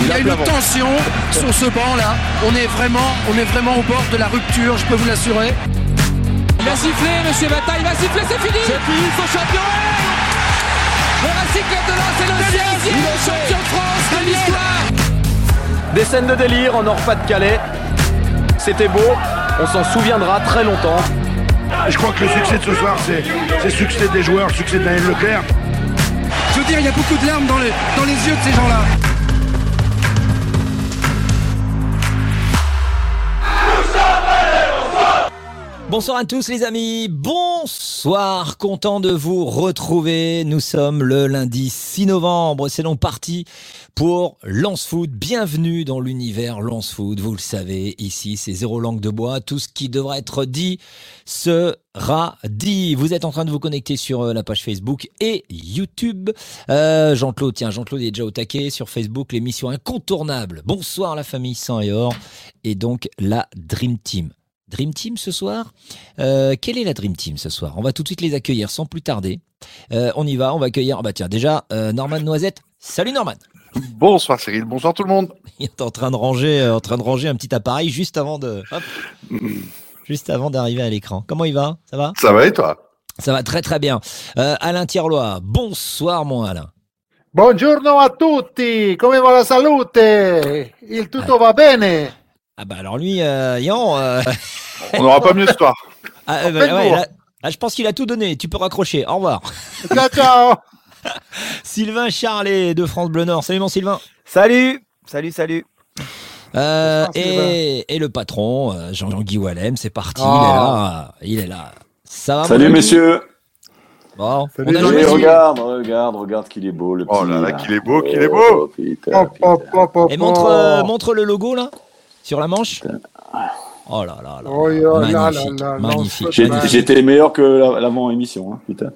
Il y a une tension sur ce banc là. On est vraiment, on est vraiment au bord de la rupture, je peux vous l'assurer. Il va siffler, monsieur Bata, il va siffler, c'est fini C'est fini, son champion Le Racing Club de Lens est le sixième champion de France de l'histoire Des scènes de délire en Nord-Pas-de-Calais. C'était beau, on s'en souviendra très longtemps. Je crois que le succès de ce soir, c'est le succès des joueurs, le succès de Daniel Leclerc. Je veux dire, il y a beaucoup de larmes dans les, dans les yeux de ces gens-là. Bonsoir à tous les amis, bonsoir, content de vous retrouver. Nous sommes le lundi 6 novembre, c'est donc parti pour Lance Foot. Bienvenue dans l'univers Lance Foot. Vous le savez, ici c'est zéro langue de bois. Tout ce qui devra être dit sera dit. Vous êtes en train de vous connecter sur euh, la page Facebook et YouTube. Euh, Jean-Claude, tiens, Jean-Claude est déjà au taquet sur Facebook, l'émission incontournable. Bonsoir la famille sang et or et donc la Dream Team. Dream Team ce soir. Euh, quelle est la Dream Team ce soir? On va tout de suite les accueillir sans plus tarder. Euh, on y va, on va accueillir. Ah bah tiens, déjà, euh, Norman Noisette. Salut Norman. Bonsoir Cyril, bonsoir tout le monde. Il est en train de ranger, euh, en train de ranger un petit appareil juste avant de, hop, juste avant d'arriver à l'écran. Comment il va? Ça va? Ça va et toi? Ça va très très bien. Euh, Alain Thierlois. Bonsoir mon Alain. Buongiorno a tutti, come va la salute? Il tutto va bene? Ah bah alors lui, euh, Yan. euh, On n'aura pas mieux ce soir. ah, euh, bah, ouais, là- là, je pense qu'il a tout donné. Tu peux raccrocher. Au revoir. Ciao, ciao! Sylvain Charlet de France Bleu Nord. Salut mon Sylvain. Salut Salut, salut Euh, Bonsoir, et, et le patron, euh, Jean-Guy Wallem, c'est parti, il est là. Il est là. Ça va Salut messieurs. Bon, Salut, on a regarde, regarde, regarde qu'il est beau le petit. Oh là là, là. qu'il est beau, qu'il est beau. Oh, putain, putain. hop, Et montre, euh, montre le logo là, sur la manche. Oh là là là. Oh là magnifique, là là, magnifique. J'étais meilleur que la- l'avant-émission, hein, putain.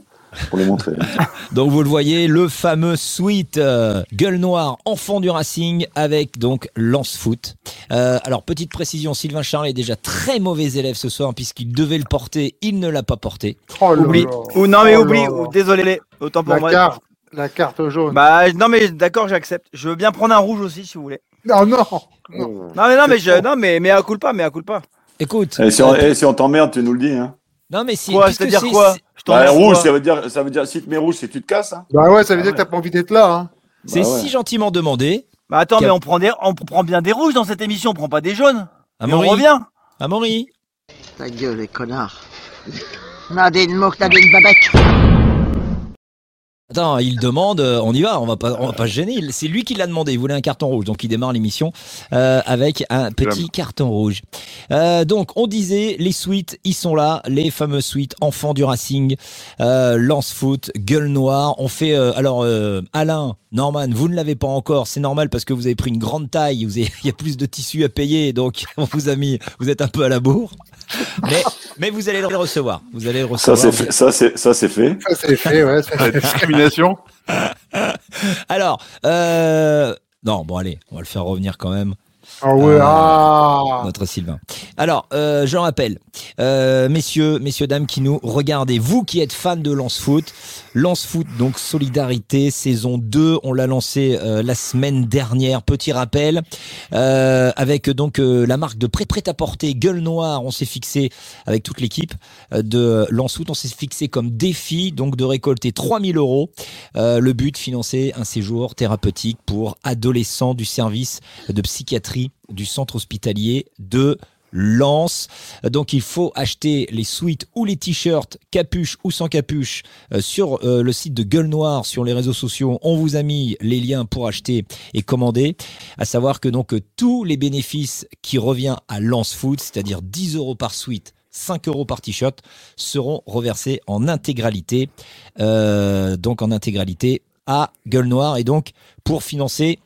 Pour les montrer. Donc vous le voyez, le fameux suite euh, gueule noire, enfant du Racing, avec donc Lance Foot. Euh, alors petite précision, Sylvain Charles est déjà très mauvais élève ce soir puisqu'il devait le porter, il ne l'a pas porté. Oh Oublie là. Ou non mais Oh oublie, ou- désolé, autant pour La moi. carte, la carte jaune. Bah non mais d'accord, j'accepte. Je veux bien prendre un rouge aussi si vous voulez. Non, non! Non mais non mais je non mais mais à coup pas, mais à coup pas. Écoute, Et si on, euh, si on t'emmerde, tu nous le dis. Hein. non mais si, Quoi, c'est-à-dire c'est- quoi Je Bah, mets rouge, quoi ça veut dire, ça veut dire, si tu mets rouge, c'est que tu te casses. Hein. Bah ouais, ça veut Ah dire que t'as pas envie d'être là, hein. C'est Bah ouais. si gentiment demandé. Bah attends, mais on prend des on prend bien des rouges dans cette émission, on prend pas des jaunes. Et on Amaury, revient. Amaury. Ta gueule, les connards. Nadine Mouk, Nadine Babek. Attends, il demande, euh, on y va, on va pas, on va pas se gêner. C'est lui qui l'a demandé. Il voulait un carton rouge, donc il démarre l'émission euh, avec un petit carton rouge. Euh, donc, on disait les suites, ils sont là, les fameux suites enfants du Racing, euh, lance foot, gueule noire. On fait, euh, alors euh, Alain, Norman, vous ne l'avez pas encore, c'est normal parce que vous avez pris une grande taille, vous avez- il y a plus de tissu à payer, donc on vous a mis, vous êtes un peu à la bourre. Mais, mais vous allez le recevoir. Vous allez le Ça, recevoir. c'est fait. Ça, c'est, ça, c'est fait. Ça, c'est fait, ouais. Alors, euh... non, bon allez, on va le faire revenir quand même, Ah ouais, Euh, ah! notre Sylvain. Alors, euh, je rappelle, euh, messieurs, messieurs, dames qui nous regardez, vous qui êtes fans de Lance Foot, Lance Foot, donc Solidarité, saison 2, on l'a lancé euh, la semaine dernière, petit rappel, euh, avec donc euh, la marque de prêt prêt à porter, gueule noire, on s'est fixé avec toute l'équipe de Lance Foot, on s'est fixé comme défi donc de récolter 3000 euros. Le but, financer un séjour thérapeutique pour adolescents du service de psychiatrie du centre hospitalier de Lens. Donc il faut acheter les suites ou les t-shirts, capuche ou sans capuche, euh, sur euh, le site de Gueule Noire, sur les réseaux sociaux. On vous a mis les liens pour acheter et commander. À savoir que donc tous les bénéfices qui revient à Lens Food, c'est-à-dire 10 euros par suite, 5 euros par t-shirt, seront reversés en intégralité, euh, donc en intégralité à Gueule Noire et donc pour financer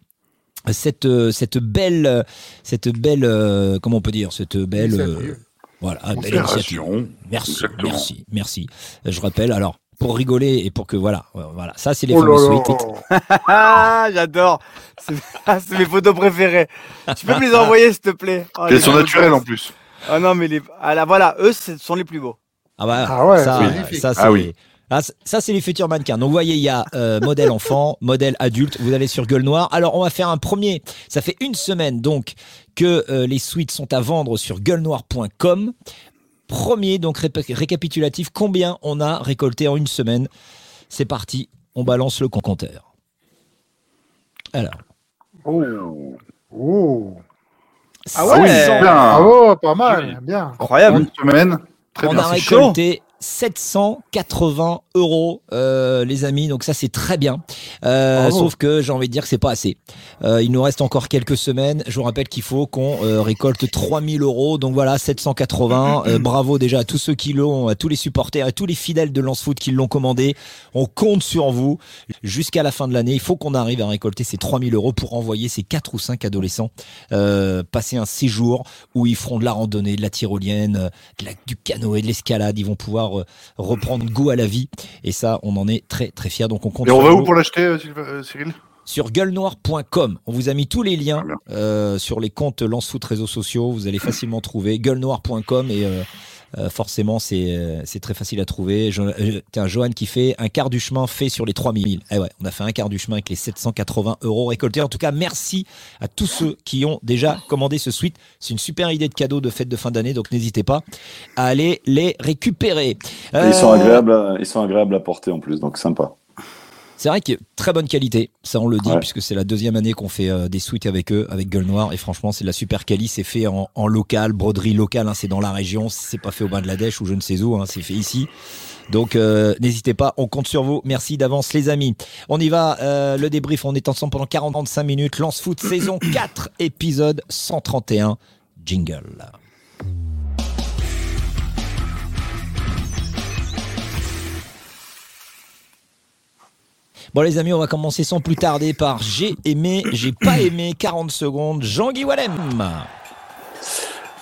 cette euh, cette belle euh, cette belle euh, comment on peut dire cette belle euh, voilà belle initiative. Opération. Merci Exactement. merci merci. Je rappelle alors pour rigoler et pour que voilà voilà ça c'est les Oh suites. Ah, j'adore. C'est mes photos préférées. Tu peux me les envoyer s'il te plaît? Oh, Elles les sont naturelles en plus. Ah non mais les ah là voilà, eux ce sont les plus beaux. Ah bah Ah ouais, ça magnifique. ça c'est Ah oui. Ah, ça, c'est les futurs mannequins. Donc, vous voyez, il y a euh, modèle enfant, modèle adulte. Vous allez sur Gueule Noire. Alors, on va faire un premier. Ça fait une semaine, donc, que euh, les suites sont à vendre sur gueulenoir.com. Premier, donc, récapitulatif. Combien on a récolté en une semaine C'est parti. On balance le compteur. Alors. Oh. Ah ouais, 600. bien. Ah oh, pas mal, bien. Incroyable. Une semaine. Très on bien. a c'est chaud. Récolté 780 euros, euh, les amis. Donc ça, c'est très bien. Euh, sauf que j'ai envie de dire que c'est pas assez. Euh, il nous reste encore quelques semaines. Je vous rappelle qu'il faut qu'on euh, récolte 3000 euros. Donc voilà, 780. Euh, bravo déjà à tous ceux qui l'ont, à tous les supporters, à tous les fidèles de Lance Foot qui l'ont commandé. On compte sur vous jusqu'à la fin de l'année. Il faut qu'on arrive à récolter ces 3000 euros pour envoyer ces 4 ou 5 adolescents euh, passer un séjour où ils feront de la randonnée, de la tyrolienne, de la- du canoë, de l'escalade. Ils vont pouvoir reprendre goût à la vie. Et ça, on en est très très fiers. Donc on compte Et on sur va où pour l'acheter, euh, euh, Cyril? Sur gueulenoir.com. On vous a mis tous les liens euh, sur les comptes Lance Foot réseaux sociaux. Vous allez facilement trouver gueulenoir.com et euh, euh, forcément c'est euh, c'est très facile à trouver. Euh, tiens, Johan qui fait un quart du chemin fait sur les 3000. Eh ouais, on a fait un quart du chemin avec les 780 euros récoltés. En tout cas, merci à tous ceux qui ont déjà commandé ce suite. C'est une super idée de cadeau de fête de fin d'année, donc n'hésitez pas à aller les récupérer. Et Ils sont agréables, à- ils sont agréables à porter en plus, donc sympa. C'est vrai qu'il y a très bonne qualité, ça on le dit, Ouais. puisque c'est la deuxième année qu'on fait euh, des suites avec eux, avec Gueule Noire, et franchement c'est de la super quali, c'est fait en, en local, broderie locale, hein, c'est dans la région, c'est pas fait au Bangladesh ou je ne sais où, hein, c'est fait ici. Donc euh, n'hésitez pas, on compte sur vous. Merci d'avance les amis. On y va, euh, le débrief, on est ensemble pendant 45 minutes. Lance Foot saison 4, épisode 131. Jingle. Bon les amis, on va commencer sans plus tarder par j'ai aimé, j'ai pas aimé, 40 secondes, Jean-Guy Wallem.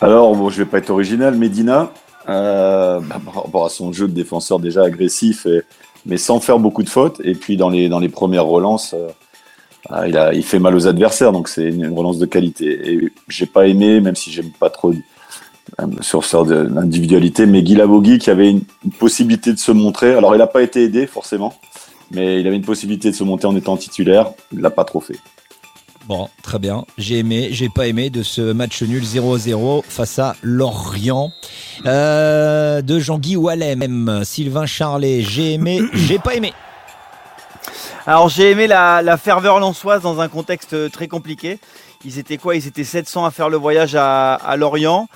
Alors, bon, je vais pas être original, Medina, euh, bah, par rapport à son jeu de défenseur déjà agressif, mais sans faire beaucoup de fautes. Et puis dans les, dans premières relances, euh, ah, il, fait mal aux adversaires, donc c'est une, relance de qualité. Et j'ai pas aimé, même si j'aime pas trop euh, sur ce de l'individualité, mais Guy Lavogui qui avait une possibilité de se montrer. Alors il n'a pas été aidé forcément, mais il avait une possibilité de se monter en étant titulaire. Il l'a pas trop fait. Bon, très bien. J'ai aimé, j'ai pas aimé de ce match nul 0-0 face à Lorient. Euh, de Jean-Guy Wallem, Sylvain Charlet, j'ai aimé, j'ai pas aimé. Alors j'ai aimé la, la ferveur lançoise dans un contexte très compliqué. Ils étaient quoi? Ils étaient 700 à faire le voyage à, à Lorient.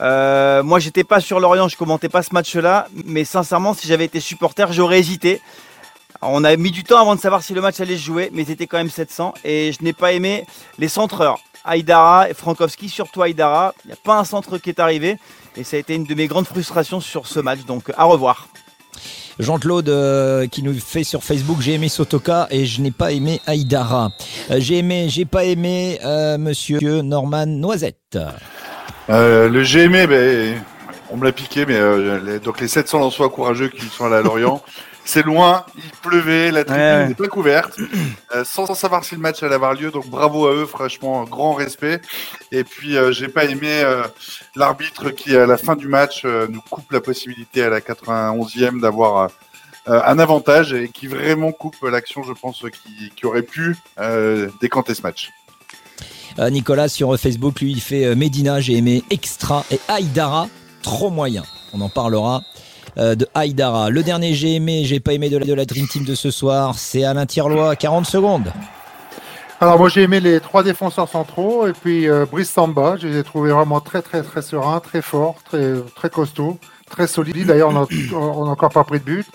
Euh, moi j'étais pas sur Lorient, je commentais pas ce match-là, mais sincèrement si j'avais été supporter j'aurais hésité. Alors, on a mis du temps avant de savoir si le match allait se jouer, mais c'était quand même 700 et je n'ai pas aimé les centreurs. Aïdara et Frankowski, surtout Aïdara. Il n'y a pas un centre qui est arrivé et ça a été une de mes grandes frustrations sur ce match. Donc à revoir. Jean-Claude euh, qui nous fait sur Facebook j'ai aimé Sotoka et je n'ai pas aimé Aïdara. Euh, j'ai aimé, j'ai pas aimé euh, monsieur Norman Noisette. Euh, le j'ai aimé, ben, on me l'a piqué, mais euh, les- donc les 700 Lensois courageux qui sont allés à Lorient, c'est loin, il pleuvait, la tribune Ouais, ouais. n'est pas couverte, euh, sans, sans savoir si le match allait avoir lieu, donc bravo à eux, franchement, grand respect. Et puis euh, j'ai pas aimé euh, l'arbitre qui, à la fin du match, euh, nous coupe la possibilité à la 91e d'avoir euh, un avantage et qui vraiment coupe l'action, je pense, qui, qui aurait pu euh, décanter ce match. Nicolas sur Facebook, lui, il fait Medina, j'ai aimé Extra et Aïdara, trop moyen. On en parlera euh, de Aïdara. Le dernier j'ai aimé, j'ai pas aimé de la, Dream Team de ce soir, c'est Alain Tirlois, 40 secondes. Alors moi j'ai aimé les trois défenseurs centraux et puis euh, Brice Samba, je les ai trouvés vraiment très très très sereins, très forts, très très costauds, très solides. D'ailleurs on n'a encore pas pris de but.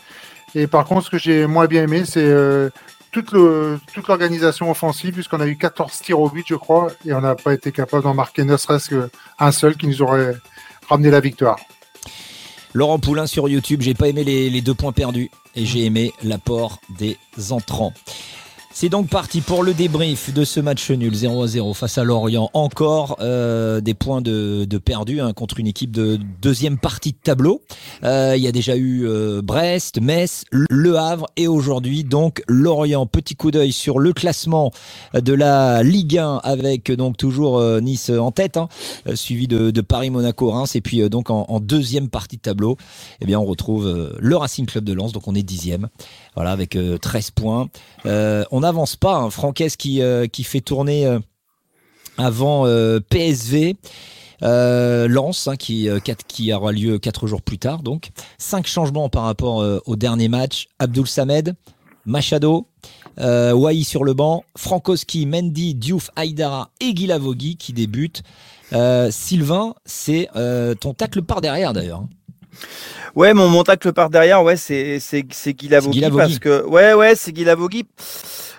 Et par contre ce que j'ai moins bien aimé c'est euh, toute l'organisation offensive puisqu'on a eu 14 tirs au but je crois et on n'a pas été capable d'en marquer ne serait-ce qu'un seul qui nous aurait ramené la victoire. Laurent Poulain sur YouTube, j'ai pas aimé les, deux points perdus et j'ai aimé l'apport des entrants. C'est donc parti pour le débrief de ce match nul 0 à 0 face à Lorient. Encore euh, des points de, de perdus hein, contre une équipe de deuxième partie de tableau. Euh, il y a déjà eu euh, Brest, Metz, Le Havre et aujourd'hui donc Lorient. Petit coup d'œil sur le classement de la Ligue 1 avec donc toujours euh, Nice en tête, hein, euh, suivi de, de Paris, Monaco, Reims et puis donc en, en deuxième partie de tableau, eh bien on retrouve le Racing Club de Lens. Donc on est dixième. Voilà, avec euh, 13 points. On n'avance pas. Hein. Euh, qui fait tourner euh, avant euh, PSV. Euh, Lens, hein, qui, aura lieu quatre jours plus tard. Donc, cinq changements par rapport au dernier match. Abdul Samed, Machado, euh, Wai sur le banc, Frankowski, Mendy, Diouf, Aïdara et Guilavogui qui débutent. Sylvain, c'est ton tacle par derrière d'ailleurs. Ouais, mon, mon tacle par derrière, ouais, c'est c'est Guy Lavogui. parce que ouais, ouais, c'est Guy Lavogui.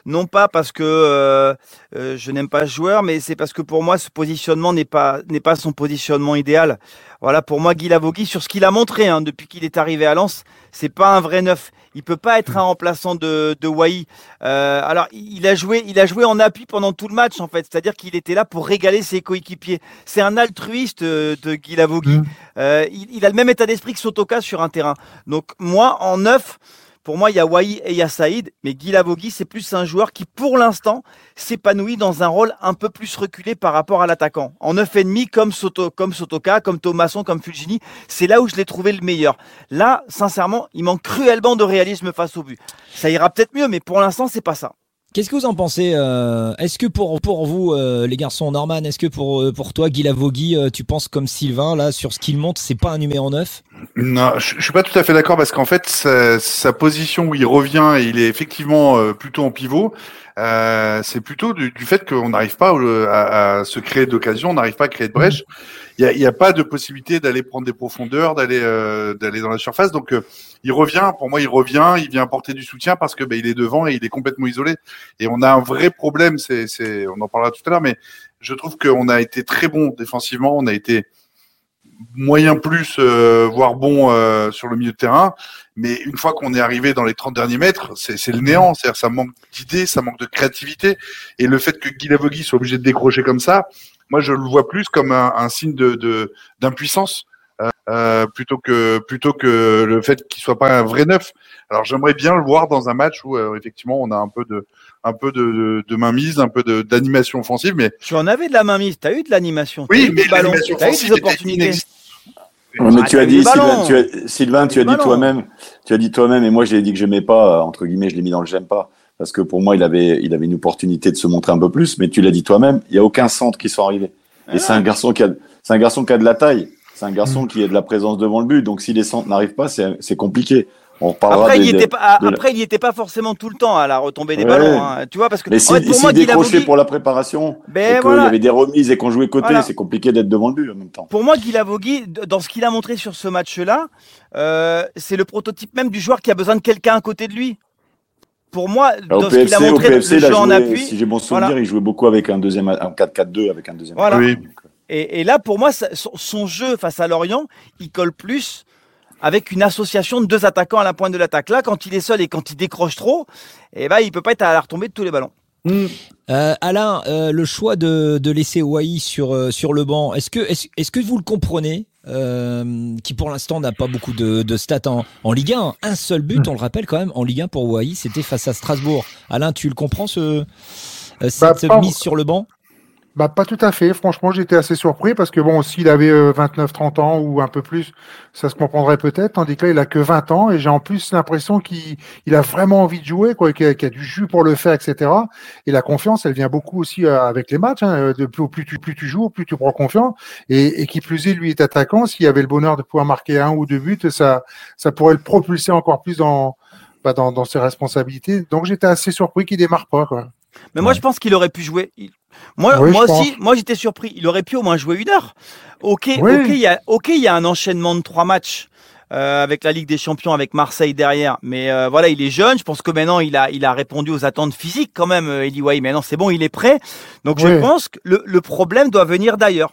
Non pas parce que euh, euh, je n'aime pas ce joueur, mais c'est parce que pour moi ce positionnement n'est pas n'est pas son positionnement idéal. Voilà, pour moi Guy Lavogui sur ce qu'il a montré hein, depuis qu'il est arrivé à Lens, c'est pas un vrai neuf. Il peut pas être un remplaçant de de Wai. Euh, alors il a joué il a joué en appui pendant tout le match en fait, c'est-à-dire qu'il était là pour régaler ses coéquipiers. C'est un altruiste euh, de Guy Lavogui. Euh, il, il a le même état d'esprit que Sotoka sur un terrain. Donc moi, en neuf, pour moi, il y a Wai et il y a Saïd, mais Guy Lavogui, c'est plus un joueur qui, pour l'instant, s'épanouit dans un rôle un peu plus reculé par rapport à l'attaquant. En neuf et demi, comme, Soto, comme Sotoka, comme Thomasson, comme Fulgini, c'est là où je l'ai trouvé le meilleur. Là, sincèrement, il manque cruellement de réalisme face au but. Ça ira peut-être mieux, mais pour l'instant, c'est pas ça. Qu'est-ce que vous en pensez euh, Est-ce que pour, pour vous, euh, les garçons, Norman, est-ce que pour, euh, pour toi, Guy Lavogui, tu penses comme Sylvain, là, sur ce qu'il monte, c'est pas un numéro 9 Non, je, je suis pas tout à fait d'accord parce qu'en fait, sa, position où il revient et il est effectivement plutôt en pivot, c'est plutôt du, du fait qu'on n'arrive pas à, se créer d'occasion, on n'arrive pas à créer de brèche. Il n'y a, a pas de possibilité d'aller prendre des profondeurs, d'aller d'aller dans la surface. Donc, il revient. Pour moi, il revient. Il vient apporter du soutien parce que ben, il est devant et il est complètement isolé. Et on a un vrai problème. C'est, c'est, on en parlera tout à l'heure, mais je trouve qu'on a été très bon défensivement. On a été moyen plus, euh, voire bon euh, sur le milieu de terrain. Mais une fois qu'on est arrivé dans les 30 derniers mètres, c'est c'est le néant. C'est-à-dire ça manque d'idées, ça manque de créativité. Et le fait que Guy Lavogui soit obligé de décrocher comme ça, moi je le vois plus comme un, un signe de de- d'impuissance. Euh, plutôt que plutôt que le fait qu'il soit pas un vrai neuf. Alors j'aimerais bien le voir dans un match où euh, effectivement on a un peu de un peu de, de, de mainmise, un peu de- d'animation offensive, mais Tu en avais de la mainmise, tu as eu de l'animation, Oui, as eu mais l'animation tu as eu offensive des opportunités. Ouais, mais Ah, tu t'as as dit, Sylvain, tu as, Sylvain, tu as le dit toi-même, tu as dit toi-même, et moi je l'ai dit que j'aimais pas, euh, entre guillemets, je l'ai mis dans le j'aime pas, parce que pour moi il avait, il avait une opportunité de se montrer un peu plus, mais tu l'as dit toi-même, il y a aucun centre qui sont arrivés. Et c'est un garçon qui a, c'est un garçon qui a de la taille, c'est un garçon Mm. qui a de la présence devant le but, donc si les centres n'arrivent pas, c'est compliqué. On reparlera Après, des- il des- était pas, de la- après, il y était pas forcément tout le temps à la retombée des Ouais. ballons. hein. Tu vois, parce que Mais en si, fait, pour si moi, pour la préparation, Ben et voilà. y avait des remises et qu'on jouait côté, Voilà. c'est compliqué d'être devant le but en même temps. pour moi, Guy Lavogui, d- dans ce qu'il a montré sur ce match-là, euh, c'est le prototype même du joueur qui a besoin de quelqu'un à côté de lui. Pour moi, Alors, dans au ce qu'il a PFC, au montré, le PFC, il jeu en appui, si j'ai bon souvenir, voilà. il jouait beaucoup avec un deuxième, un 4-4-2 avec un deuxième. Voilà. Oui. Et, et là, pour moi, son, son jeu face à Lorient, il colle plus avec une association de deux attaquants à la pointe de l'attaque. Là, quand il est seul et quand il décroche trop, eh ben, il peut pas être à la retombée de tous les ballons. Euh, Alain, euh, le choix de, de laisser Wai sur, euh, sur le banc, est-ce que, est-ce, est-ce que vous le comprenez euh, qui pour l'instant n'a pas beaucoup de, de stats en, en Ligue 1. Un seul but, on le rappelle quand même, en Ligue 1 pour Wai, c'était face à Strasbourg. Alain, tu le comprends ce, euh, cette Bah, mise sur le banc? Bah, pas tout à fait. Franchement, j'étais assez surpris parce que bon, s'il avait 29-30 ans ou un peu plus, ça se comprendrait peut-être. Tandis que là, il a que 20 ans et j'ai en plus l'impression qu'il il a vraiment envie de jouer, quoi, qu'il a, a du jus pour le faire, etc. Et la confiance, elle vient beaucoup aussi euh, avec les matchs. Hein. De plus, plus tu, plus tu joues, plus tu prends confiance. Et, et qui plus est, lui est attaquant. S'il avait le bonheur de pouvoir marquer un ou deux buts, ça, ça pourrait le propulser encore plus dans, bah, dans, dans ses responsabilités. Donc j'étais assez surpris qu'il démarre pas, quoi. Mais moi, je pense qu'il aurait pu jouer. Moi, Oui, moi aussi, pense. moi j'étais surpris. Il aurait pu au moins jouer une heure. Ok, Oui. ok, il y a, ok, il y a un enchaînement de trois matchs euh, avec la Ligue des Champions, avec Marseille derrière. Mais euh, voilà, il est jeune. Je pense que maintenant, il a, il a répondu aux attentes physiques quand même. euh, Eli Wahi. Maintenant, c'est bon, il est prêt. Donc, je pense que le, le problème doit venir d'ailleurs.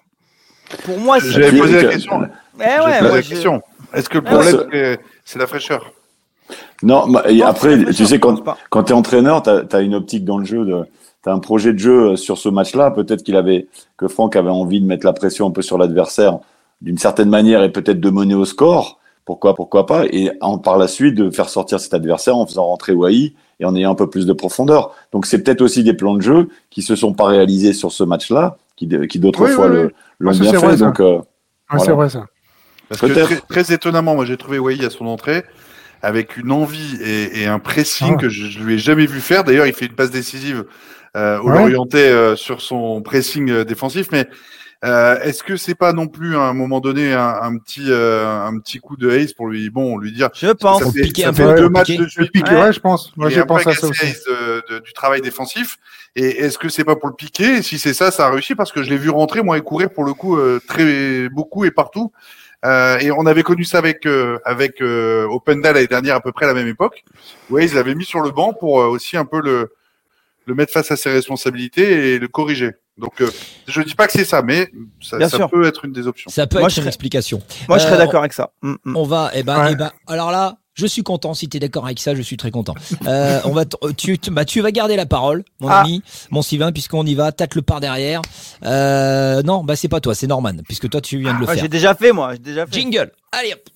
Pour moi, c'est. J'avais posé la que- question. Eh J'avais ouais, posé moi, la je- question. Est-ce que le Ah, problème, ouais. c'est- la fraîcheur? Non, bah, et après, tu sais, quand, quand tu es entraîneur, tu as, une optique dans le jeu, de, tu as un projet de jeu euh, sur ce match-là. Peut-être qu'il avait, que Franck avait envie de mettre la pression un peu sur l'adversaire d'une certaine manière et peut-être de mener au score. Pourquoi, pourquoi pas? Et en, par la suite, de faire sortir cet adversaire en faisant rentrer Wai et en ayant un peu plus de profondeur. Donc c'est peut-être aussi des plans de jeu qui se sont pas réalisés sur ce match-là, qui, qui d'autres Oui, fois oui, l'ont ça, bien c'est fait. vrai, ça. donc, euh, Voilà. C'est vrai ça. Parce que Peut-être. très, très étonnamment, moi j'ai trouvé Wai à son entrée avec une envie et, et un pressing Ah. que je, je lui ai jamais vu faire. D'ailleurs, il fait une passe décisive euh, au Ouais. Lorientais euh, sur son pressing euh, défensif, mais euh, est-ce que c'est pas non plus à un moment donné un, un petit euh, un petit coup de haze pour lui? Bon lui dire Je pense. ça fait, piquer ça un fait peu, deux matchs piquer. de suite piqué, Ouais. ouais, je pense. Moi, j'ai un peu pensé à ça aussi. Hayes, de- de- du travail défensif. Et est-ce que c'est pas pour le piquer? Et Si c'est ça, ça a réussi parce que je l'ai vu rentrer moi et courir pour le coup euh, très beaucoup et partout. Euh, et on avait connu ça avec euh, avec euh, Openda l'année dernière à peu près à la même époque. Ouais, ils l'avaient mis sur le banc pour euh, aussi un peu le le mettre face à ses responsabilités et le corriger. Donc euh, je dis pas que c'est ça, mais ça, Bien ça sûr. peut être une des options. Ça peut Moi, être je une serais- explication. Moi, je serais Euh, d'accord avec ça. Mm, mm. On va, eh ben, Ouais. eh ben, alors là, je suis content. Si tu es d'accord avec ça, je suis très content. Euh, on va, t- tu, tu- bah, tu vas garder la parole, mon Ah. ami, mon Sylvain, puisqu'on y va. Tâte le par derrière. Euh, non, bah c'est pas toi, c'est Norman, puisque toi tu viens de le Ouais, faire. J'ai déjà fait, moi. J'ai déjà fait. Jingle. Allez hop.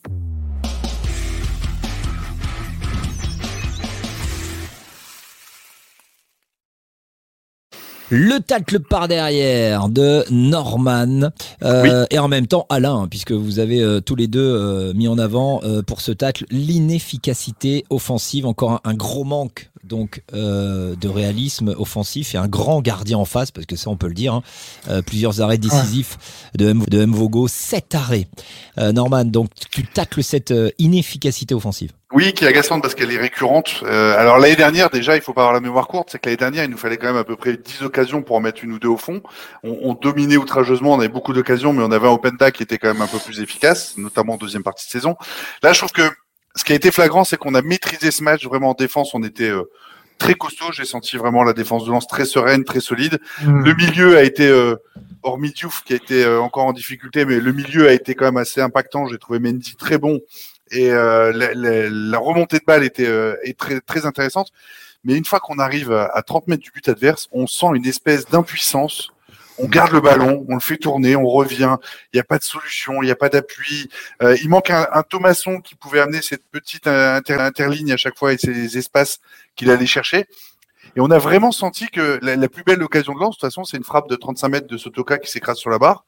Le tacle par derrière de Norman euh, et en même temps Alain, hein, puisque vous avez euh, tous les deux euh, mis en avant euh, pour ce tacle l'inefficacité offensive, encore un, un gros manque donc euh, de réalisme offensif et un grand gardien en face, parce que ça on peut le dire, hein. Euh, plusieurs arrêts décisifs de, M, de Mvogo, sept arrêts. Euh, Norman, donc tu tacles cette euh, inefficacité offensive. Oui, qui est agaçante parce qu'elle est récurrente. Euh, alors l'année dernière, déjà, il faut pas avoir la mémoire courte, c'est que l'année dernière, il nous fallait quand même à peu près 10 occasions pour en mettre une ou deux au fond. On, on dominait outrageusement, on avait beaucoup d'occasions, mais on avait un Openda qui était quand même un peu plus efficace, notamment en deuxième partie de saison. Là, je trouve que ce qui a été flagrant, c'est qu'on a maîtrisé ce match vraiment en défense. On était euh, très costaud. J'ai senti vraiment la défense de lance très sereine, très solide. Mm. Le milieu a été, euh, hormis Diouf qui a été euh, encore en difficulté, mais le milieu a été quand même assez impactant. J'ai trouvé Mendy très bon et euh, la, la- la remontée de balle était euh, est très, très intéressante. Mais une fois qu'on arrive à, à 30 mètres du but adverse, on sent une espèce d'impuissance. On garde le ballon, on le fait tourner, on revient. Il n'y a pas de solution, il n'y a pas d'appui. Euh, il manque un, un Thomasson qui pouvait amener cette petite inter- interligne à chaque fois et ces espaces qu'il allait chercher. Et on a vraiment senti que la, la plus belle occasion de lance, de toute façon, c'est une frappe de 35 mètres de Sotoka qui s'écrase sur la barre.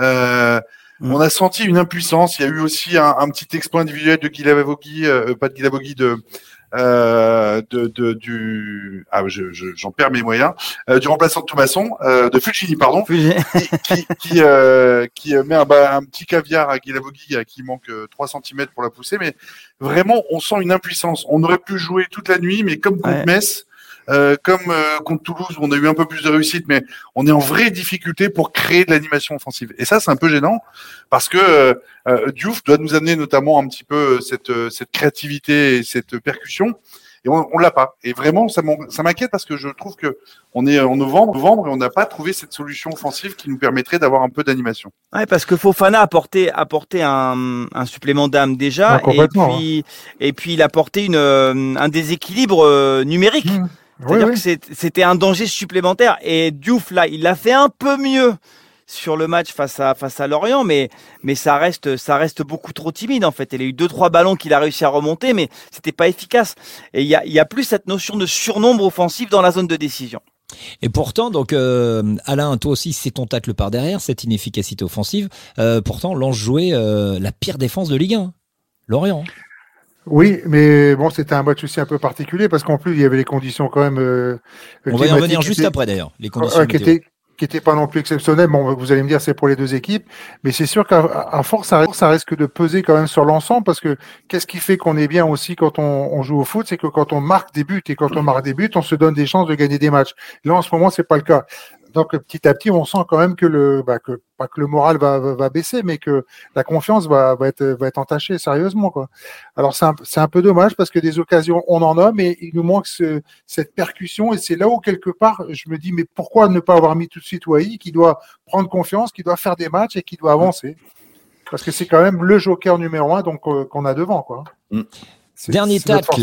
Euh, Mm. On a senti une impuissance. Il y a eu aussi un, un petit exploit individuel de Guilavogui, euh, pas de Guilavogui, de, euh, de, de, du, ah, je, je- j'en perds mes moyens, euh, du remplaçant de Thomasson, euh, de Fulgini, pardon, j'ai- qui, qui, qui, euh, qui, euh, met un, ba- un petit caviar à Guilavogui à qui manque euh, 3 cm pour la pousser, mais vraiment, on sent une impuissance. On aurait pu jouer toute la nuit, mais comme contre Ouais. Metz, euh, comme euh, contre Toulouse, où on a eu un peu plus de réussite, mais on est en vraie difficulté pour créer de l'animation offensive. Et ça, c'est un peu gênant, parce que euh, euh, Diouf doit nous amener notamment un petit peu euh, cette, euh, cette créativité et cette percussion. Et on, on l'a pas. Et vraiment, ça m'inquiète parce que je trouve que on est en novembre, novembre et on n'a pas trouvé cette solution offensive qui nous permettrait d'avoir un peu d'animation. Ouais, parce que Fofana a apporté, a apporté un, un supplément d'âme déjà, Ouais, et puis, et puis il a apporté une, un déséquilibre numérique. Mm. Oui, C'est-à-dire oui. que c'est- c'était un danger supplémentaire. Et Diouf, là, il l'a fait un peu mieux sur le match face à, face à Lorient, mais, mais ça, reste, ça reste beaucoup trop timide en fait. Il a eu deux, trois ballons qu'il a réussi à remonter, mais c'était pas efficace. Et il y a, il y a plus cette notion de surnombre offensif dans la zone de décision. Et pourtant, donc euh, Alain, toi aussi, c'est ton tacle par derrière, cette inefficacité offensive. Euh, pourtant, Lens jouait euh, la pire défense de Ligue 1. Lorient. Oui, mais bon, c'était un match aussi un peu particulier parce qu'en plus, il y avait les conditions quand même. euh, On va y revenir juste étaient- après d'ailleurs, les conditions Ouais, qui était était pas non plus exceptionnel. Bon, vous allez me dire c'est pour les deux équipes, mais c'est sûr qu'à force, ça, risque- ça risque de peser quand même sur l'ensemble parce que qu'est-ce qui fait qu'on est bien aussi quand on, on joue au foot, c'est que quand on marque des buts et quand on marque des buts, on se donne des chances de gagner des matchs. Là, en ce moment, c'est pas le cas. Donc petit à petit, on sent quand même que le, bah, que pas que le moral va, va, va baisser, mais que la confiance va, va être va être entachée sérieusement quoi. Alors c'est un, c'est un peu dommage parce que des occasions on en a, mais il nous manque ce, cette percussion et c'est là où quelque part je me dis mais pourquoi ne pas avoir mis tout de suite Wai qui doit prendre confiance, qui doit faire des matchs et qui doit avancer? Parce que c'est quand même le joker numéro un donc euh, qu'on a devant quoi. C'est- Dernier tacle.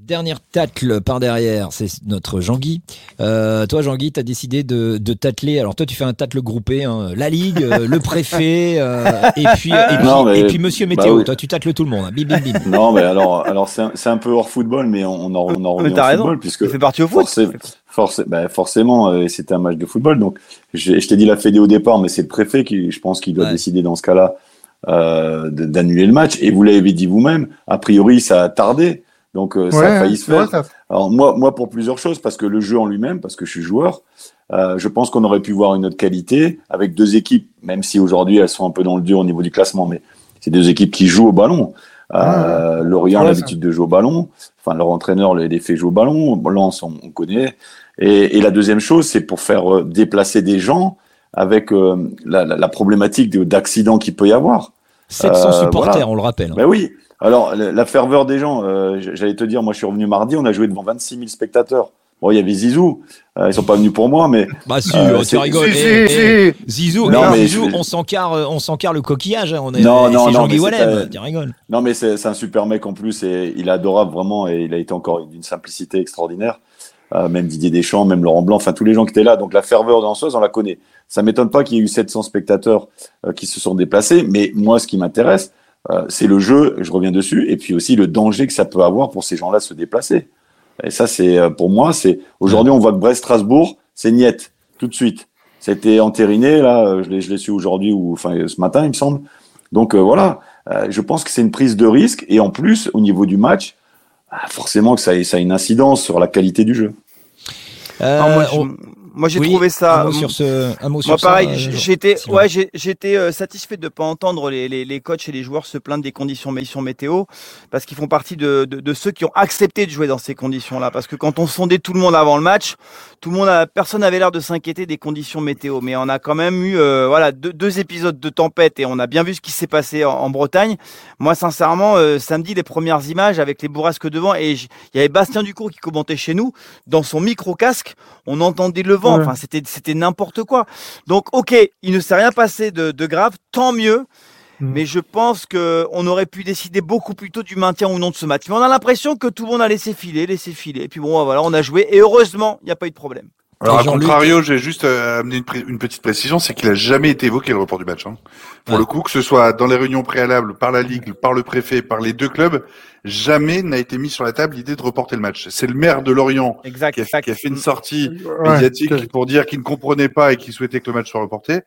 Dernière tacle par derrière, c'est notre Jean-Guy. Euh, toi, Jean-Guy, tu as décidé de, de tacler. Alors, toi, tu fais un tacle groupé hein. la Ligue, euh, le préfet, euh, et, puis, et, puis, Non, mais- et puis Monsieur bah Météo. oui. Toi, tu tacles tout le monde. hein. Bim, bim, bim. Non, mais alors, alors c'est un, peu hors football, mais on, on en, on en revient t'as au raison. football puisque Ça fait partie au foot. forcé- forcé- ben, forcément, euh, c'était un match de football. Donc, je, je t'ai dit la Fédé au départ, mais c'est le préfet qui, je pense, qui doit Ouais. décider dans ce cas-là euh, d'annuler le match. Et vous l'avez dit vous-même, a priori, ça a tardé. Donc, euh, ça a failli se faire. ça. Alors moi, moi pour plusieurs choses, parce que le jeu en lui-même, parce que je suis joueur, euh, je pense qu'on aurait pu voir une autre qualité avec deux équipes, même si aujourd'hui elles sont un peu dans le dur au niveau du classement, mais c'est deux équipes qui jouent au ballon. Euh, Lorient a l'habitude de jouer au ballon, enfin leur entraîneur les, les fait jouer au ballon, Lens on, on connaît. Et, et la deuxième chose, c'est pour faire euh, déplacer des gens avec euh, la, la, la problématique de- d'accident qu'il peut y avoir. 700 Euh, supporters, voilà. on le rappelle. hein. Ben oui. Alors, la ferveur des gens, euh, j'allais te dire, moi je suis revenu mardi, on a joué devant 26 000 spectateurs. Bon, il y avait Zizou, euh, ils sont pas venus pour moi, mais Bah si, Euh, tu c'est- rigoles. Si, Eh, si, eh, si. Zizou, Non, eh, mais Zizou, je- on s'encarre, euh, on s'encarre le coquillage. hein, On est, Non, et non, c'est non, Jean-Guy mais tu rigoles. non, mais c'est c'est un super mec en plus et il est adorable vraiment et il a été encore d'une simplicité extraordinaire. Euh, même Didier Deschamps, même Laurent Blanc, enfin tous les gens qui étaient là. Donc la ferveur danseuse, on la connaît. Ça m'étonne pas qu'il y ait eu 700 spectateurs euh, qui se sont déplacés, mais moi, ce qui m'intéresse, c'est le jeu. Je reviens dessus, et puis aussi le danger que ça peut avoir pour ces gens-là de se déplacer. Et ça, c'est euh, pour moi, c'est aujourd'hui, on voit que Brest-Strasbourg, c'est niette tout de suite. C'était entériné là, euh, je l'ai, je l'ai su aujourd'hui ou enfin ce matin, il me semble. Donc euh, voilà, Euh, je pense que c'est une prise de risque et en plus, au niveau du match, ah, forcément que ça, a- ça a une incidence sur la qualité du jeu. Euh, Non, moi, je- on- moi, j'ai oui, trouvé ça. Un mot sur ce, un mot sur Moi, pareil, euh, j'étais, ouais, j'étais euh, satisfait de ne pas entendre les, les, les coachs et les joueurs se plaindre des conditions météo, météo parce qu'ils font partie de, de, de ceux qui ont accepté de jouer dans ces conditions-là. Parce que quand on sondait tout le monde avant le match, tout le monde, a, personne n'avait l'air de s'inquiéter des conditions météo. Mais on a quand même eu, euh, voilà, deux, deux épisodes de tempête et on a bien vu ce qui s'est passé en, en Bretagne. Moi, sincèrement, euh, samedi, les premières images avec les bourrasques devant et il y avait Bastien Ducourt qui commentait chez nous dans son micro casque. On entendait le vent. Ouais. Enfin, c'était, c'était n'importe quoi. Donc, ok, il ne s'est rien passé de, de grave, tant mieux. Mm. Mais je pense qu'on aurait pu décider beaucoup plus tôt du maintien ou non de ce match. Mais on a l'impression que tout le monde a laissé filer, laissé filer. Et puis bon, voilà, on a joué. Et heureusement, il n'y a pas eu de problème. Alors, à contrario, j'ai juste euh, amené une, petite précision, c'est qu'il a jamais été évoqué le report du match. hein. Pour Ouais. le coup, que ce soit dans les réunions préalables, par la Ligue, par le préfet, par les deux clubs, jamais n'a été mis sur la table l'idée de reporter le match. C'est le maire de Lorient Exact. qui a, exact. qui a fait une sortie Ouais, médiatique que- pour dire qu'il ne comprenait pas et qu'il souhaitait que le match soit reporté.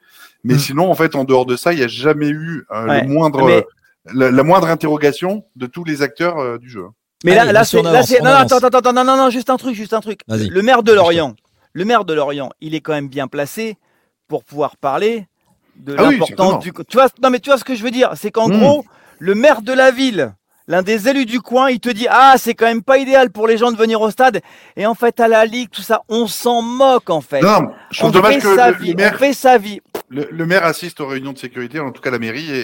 Mais Mm. sinon, en fait, en dehors de ça, il n'y a jamais eu euh, Ouais. le moindre, Mais- la, la moindre interrogation de tous les acteurs euh, du jeu. Mais là, Allez, là, c'est, on là, c'est, on non, non, attends, attends, attends, non, non, non, juste un truc, juste un truc. Vas-y. Le maire de. Lorient, le maire de Lorient, il est quand même bien placé pour pouvoir parler de Ah l'importance du. Tu vois, non, mais tu vois ce que je veux dire, c'est qu'en Mm. gros, le maire de la ville, l'un des élus du coin, il te dit ah c'est quand même pas idéal pour les gens de venir au stade. Et en fait, à la ligue, tout ça, on s'en moque en fait. Non, je on trouve dommage fait que sa le, vie, le maire, on fait sa vie. le, le maire assiste aux réunions de sécurité, en tout cas la mairie, et,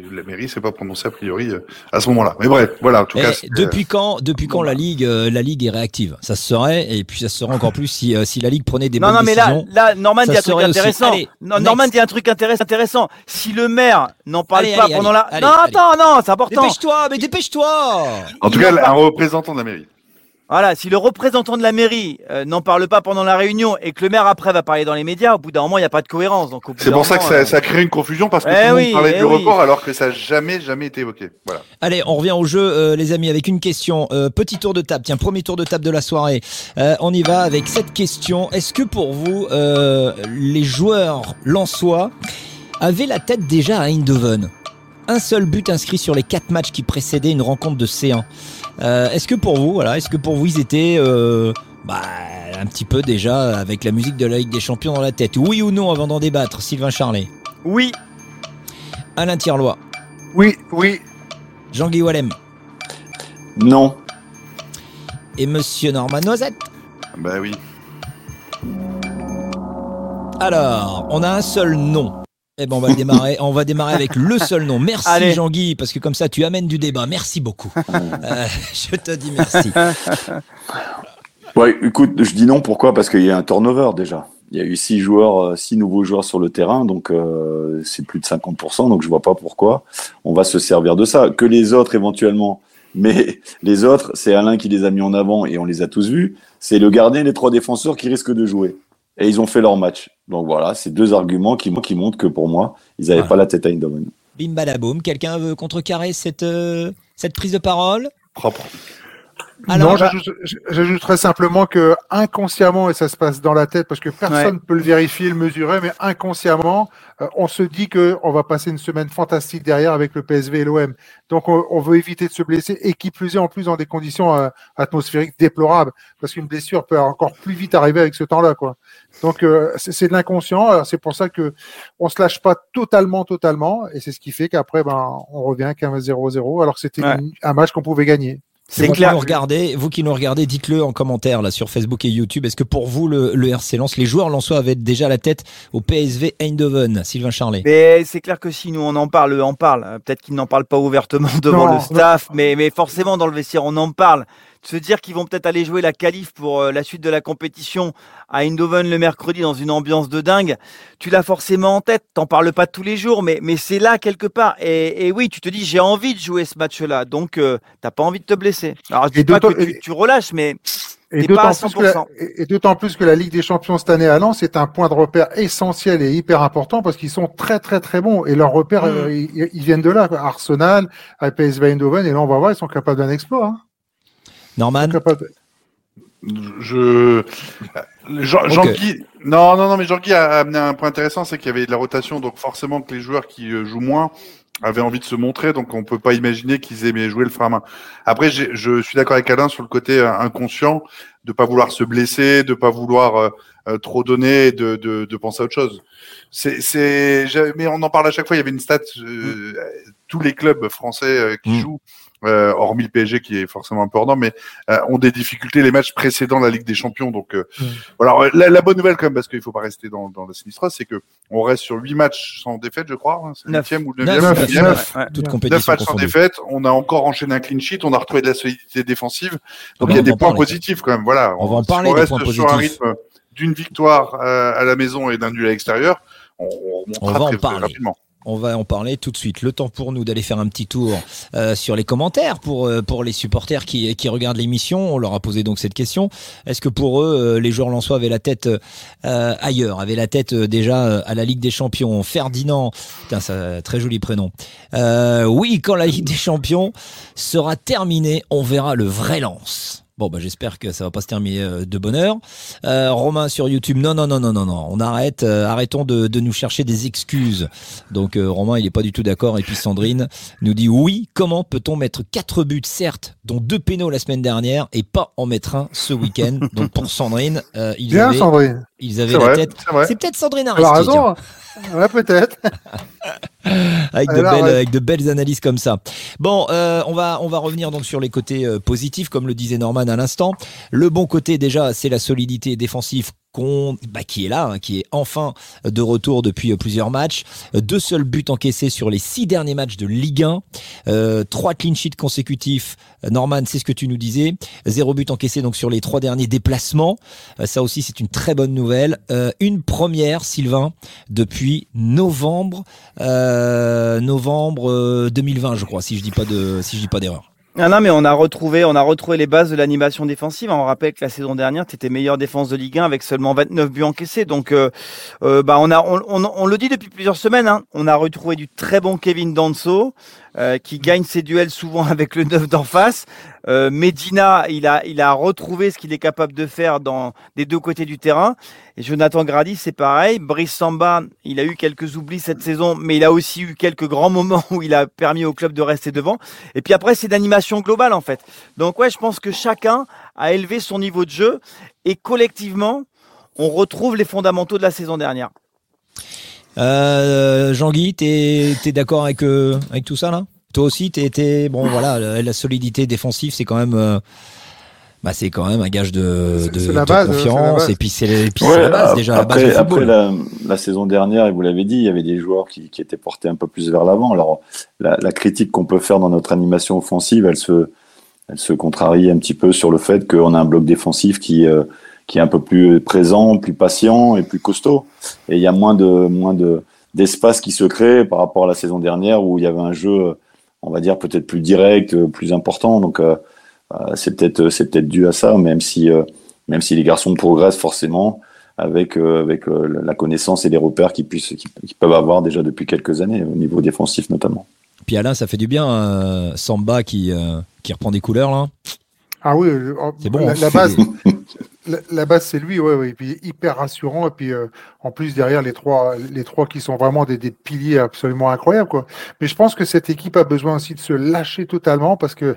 et la mairie s'est pas prononcée a priori euh, à ce moment-là. Mais bref, voilà, en tout Et cas. depuis quand, depuis quand la ligue, euh, la ligue est réactive? Ça se serait, et puis ça se serait encore plus si, euh, si la ligue prenait des Non, bonnes non, mais là, décisions. là, Norman dit un truc intéressant. Allez, non, next. Norman dit un truc intéressant. intéressant. Si le maire n'en parle Allez, pas allez, pendant allez, la. allez, non, allez. attends, non, c'est important. Dépêche-toi, mais dépêche-toi En tout cas, un représentant de la mairie. Voilà, si le représentant de la mairie euh, n'en parle pas pendant la réunion et que le maire après va parler dans les médias, au bout d'un moment, il n'y a pas de cohérence. Donc, C'est pour ça que ça, euh, ça crée une confusion parce que Eh tout le monde parlait eh du oui. report alors que ça n'a jamais, jamais été évoqué. Voilà. Allez, on revient au jeu, euh, les amis, avec une question. Euh, petit tour de table. Tiens, premier tour de table de la soirée. Euh, on y va avec cette question. Est-ce que pour vous, euh, les joueurs lensois avaient la tête déjà à Eindhoven? Un seul but inscrit sur les quatre matchs qui précédaient une rencontre de C1. Euh, est-ce que pour vous, voilà, est-ce que pour vous, ils étaient euh, bah, un petit peu déjà avec la musique de la Ligue des Champions dans la tête? Oui ou non avant d'en débattre, Sylvain Charlet? Oui, Alain Tirlois Oui, oui. Jean-Guy Wallem? Non. et Monsieur Norman Noisette? Bah oui. Alors, on a un seul nom. Eh ben, on va démarrer. On va démarrer avec le seul nom. Merci Allez. Jean-Guy, parce que comme ça, tu amènes du débat. Merci beaucoup. Euh, je te dis merci. Ouais, écoute, je dis non. Pourquoi? Parce qu'il y a un turnover déjà. Il y a eu six joueurs, euh, six nouveaux joueurs sur le terrain, donc euh, c'est plus de 50%. Donc je vois pas pourquoi on va se servir de ça. Que les autres éventuellement Mais les autres, c'est Alain qui les a mis en avant et on les a tous vus. C'est le gardien et les trois défenseurs qui risquent de jouer. Et ils ont fait leur match. Donc voilà, c'est deux arguments qui, qui montrent que pour moi, ils n'avaient pas la tête à Eindhoven. Bim badaboum, quelqu'un veut contrecarrer cette, euh, cette prise de parole? Propre. Non, j'ajouterais simplement que inconsciemment, et ça se passe dans la tête parce que personne ne peut le vérifier, le mesurer, mais inconsciemment, euh, on se dit que on va passer une semaine fantastique derrière avec le PSV et l'OM. Donc on, veut éviter de se blesser et qui plus est en plus dans des conditions euh, atmosphériques déplorables parce qu'une blessure peut encore plus vite arriver avec ce temps-là quoi. Donc euh, c'est de l'inconscient. C'est pour ça que on se lâche pas totalement totalement et c'est ce qui fait qu'après ben on revient qu'à 0-0 alors que c'était un match qu'on pouvait gagner. C'est clair. Vous, regardez, vous qui nous regardez, dites-le en commentaire là sur Facebook et YouTube. Est-ce que pour vous le, le RC Lens, les joueurs lensois avaient déjà la tête au PSV Eindhoven, Sylvain Charlet? Mais c'est clair que si nous on en parle, on parle. Peut-être qu'ils n'en parlent pas ouvertement devant le staff, mais mais forcément dans le vestiaire on en parle se dire qu'ils vont peut-être aller jouer la qualif pour euh, la suite de la compétition à Eindhoven le mercredi dans une ambiance de dingue, tu l'as forcément en tête. T'en parles pas tous les jours, mais, mais c'est là quelque part. Et, oui, tu te dis j'ai envie de jouer ce match-là, donc euh, t'as pas envie de te blesser. Alors je dis pas que tu, relâches, mais et d'autant, plus que la, et d'autant plus que la Ligue des Champions cette année à Lens c'est un point de repère essentiel et hyper important parce qu'ils sont très très très bons et leurs repères mm. euh, ils, viennent de là. Arsenal, PSV Eindhoven et là on va voir ils sont capables d'un exploit. Hein. Norman Je. Jean, Guy... Non, non, non, mais Jean-Guy a amené un point intéressant, c'est qu'il y avait de la rotation, donc forcément que les joueurs qui euh, jouent moins avaient envie de se montrer, donc on peut pas imaginer qu'ils aimaient jouer le frein à main. Après, je suis d'accord avec Alain sur le côté euh, inconscient, de pas vouloir se blesser, de pas vouloir euh, trop donner, de, de, de, penser à autre chose. C'est, c'est, mais on en parle à chaque fois. Il y avait une stat, mm. tous les clubs français qui mm. jouent euh, hormis le PSG qui est forcément un peu hors mais euh, ont des difficultés les matchs précédents la Ligue des Champions. Donc, euh, voilà. La, bonne nouvelle quand même, parce qu'il faut pas rester dans, dans la sinistre, c'est que on reste sur huit matchs sans défaite, je crois. Hein, c'est le neuvième ou le neuvième. Neuf matchs sans défaite. On a encore enchaîné un clean sheet. On a retrouvé de la solidité défensive. Donc il y a des points positifs quand même. Voilà. On, va en parler. On reste sur un rythme d'une victoire à la maison et d'un nul à l'extérieur. On, on, va en parler. rapidement. On va en parler tout de suite. Le temps pour nous d'aller faire un petit tour euh, sur les commentaires pour, euh, pour les supporters qui, qui regardent l'émission. On leur a posé donc cette question. Est-ce que pour eux, euh, les joueurs lensois avaient la tête ailleurs, avaient la tête déjà à la Ligue des Champions? Ferdinand, putain, ça, très joli prénom. oui, quand la Ligue des Champions sera terminée, on verra le vrai lance. Bon, bah, j'espère que ça va pas se terminer euh, de bonheur. Euh, Romain sur YouTube, non, non, non, non, non, non, on arrête, euh, arrêtons de, de, nous chercher des excuses. Donc euh, Romain, il est pas du tout d'accord. Et puis Sandrine nous dit oui, comment peut-on mettre quatre buts, certes, dont deux pénaux la semaine dernière, et pas en mettre un ce week-end? Donc pour Sandrine, ils Bien, Sandrine. Ils avaient la tête. C'est peut-être Sandrine Aristi. raison. Ouais, peut-être. avec, de belles, avec de belles analyses comme ça. Bon, on, va, on va revenir donc sur les côtés positifs, comme le disait Norman à l'instant. Le bon côté, déjà, c'est la solidité défensive bah, qui est là, hein, qui est enfin de retour depuis euh, plusieurs matchs. Euh, deux seuls buts encaissés sur les six derniers matchs de Ligue 1. Euh, trois clean sheets consécutifs. Norman, c'est ce que tu nous disais. Zéro but encaissé donc sur les trois derniers déplacements. ça aussi, c'est une très bonne nouvelle. une première, Sylvain, depuis novembre, novembre 2020, je crois, si je dis pas de, si je dis pas d'erreur. Ah non, mais on a retrouvé, on a retrouvé les bases de l'animation défensive. On rappelle que la saison dernière, tu étais meilleure défense de Ligue 1 avec seulement 29 buts encaissés. Donc, euh, euh, bah, on a, on, on, le dit depuis plusieurs semaines. Hein, on a retrouvé du très bon Kevin Danso. Euh, qui gagne ses duels souvent avec le neuf d'en face. Euh, Medina, il a, il a retrouvé ce qu'il est capable de faire dans des deux côtés du terrain. Et Jonathan Grady, c'est pareil. Brice Samba, il a eu quelques oublis cette saison, mais il a aussi eu quelques grands moments où il a permis au club de rester devant. Et puis après, c'est d'animation globale en fait. Donc ouais, je pense que chacun a élevé son niveau de jeu et collectivement, on retrouve les fondamentaux de la saison dernière. Euh, Jean-Guy, t'es es, d'accord avec, euh, avec tout ça là? Toi aussi, t'es bon voilà, la, solidité défensive, c'est quand même. Euh, bah, c'est quand même un gage de, de, de confiance. et puis c'est la base déjà après, la, base après la, la, saison dernière et vous l'avez dit il y avait des joueurs qui, qui étaient portés un peu plus vers l'avant. Alors la, la critique qu'on peut faire dans notre animation offensive elle se elle se contrarie un petit peu sur le fait qu'on a un bloc défensif qui euh, qui est un peu plus présent, plus patient et plus costaud. Et il y a moins de moins de d'espace qui se crée par rapport à la saison dernière où il y avait un jeu on va dire peut-être plus direct, euh, plus important. Donc euh, euh, c'est peut-être c'est peut-être dû à ça, même si même si les garçons progressent forcément avec avec la connaissance et les repères qu'ils puissent qu'ils peuvent avoir déjà depuis quelques années au niveau défensif notamment. Puis Alain, ça fait du bien, Samba qui qui reprend des couleurs là. Ah oui, c'est bon. La, la base, la, base, c'est lui, ouais, ouais, et puis hyper rassurant. Et puis, euh, en plus, derrière, les trois, les trois qui sont vraiment des, des, piliers absolument incroyables, quoi. Mais je pense que cette équipe a besoin aussi de se lâcher totalement parce que,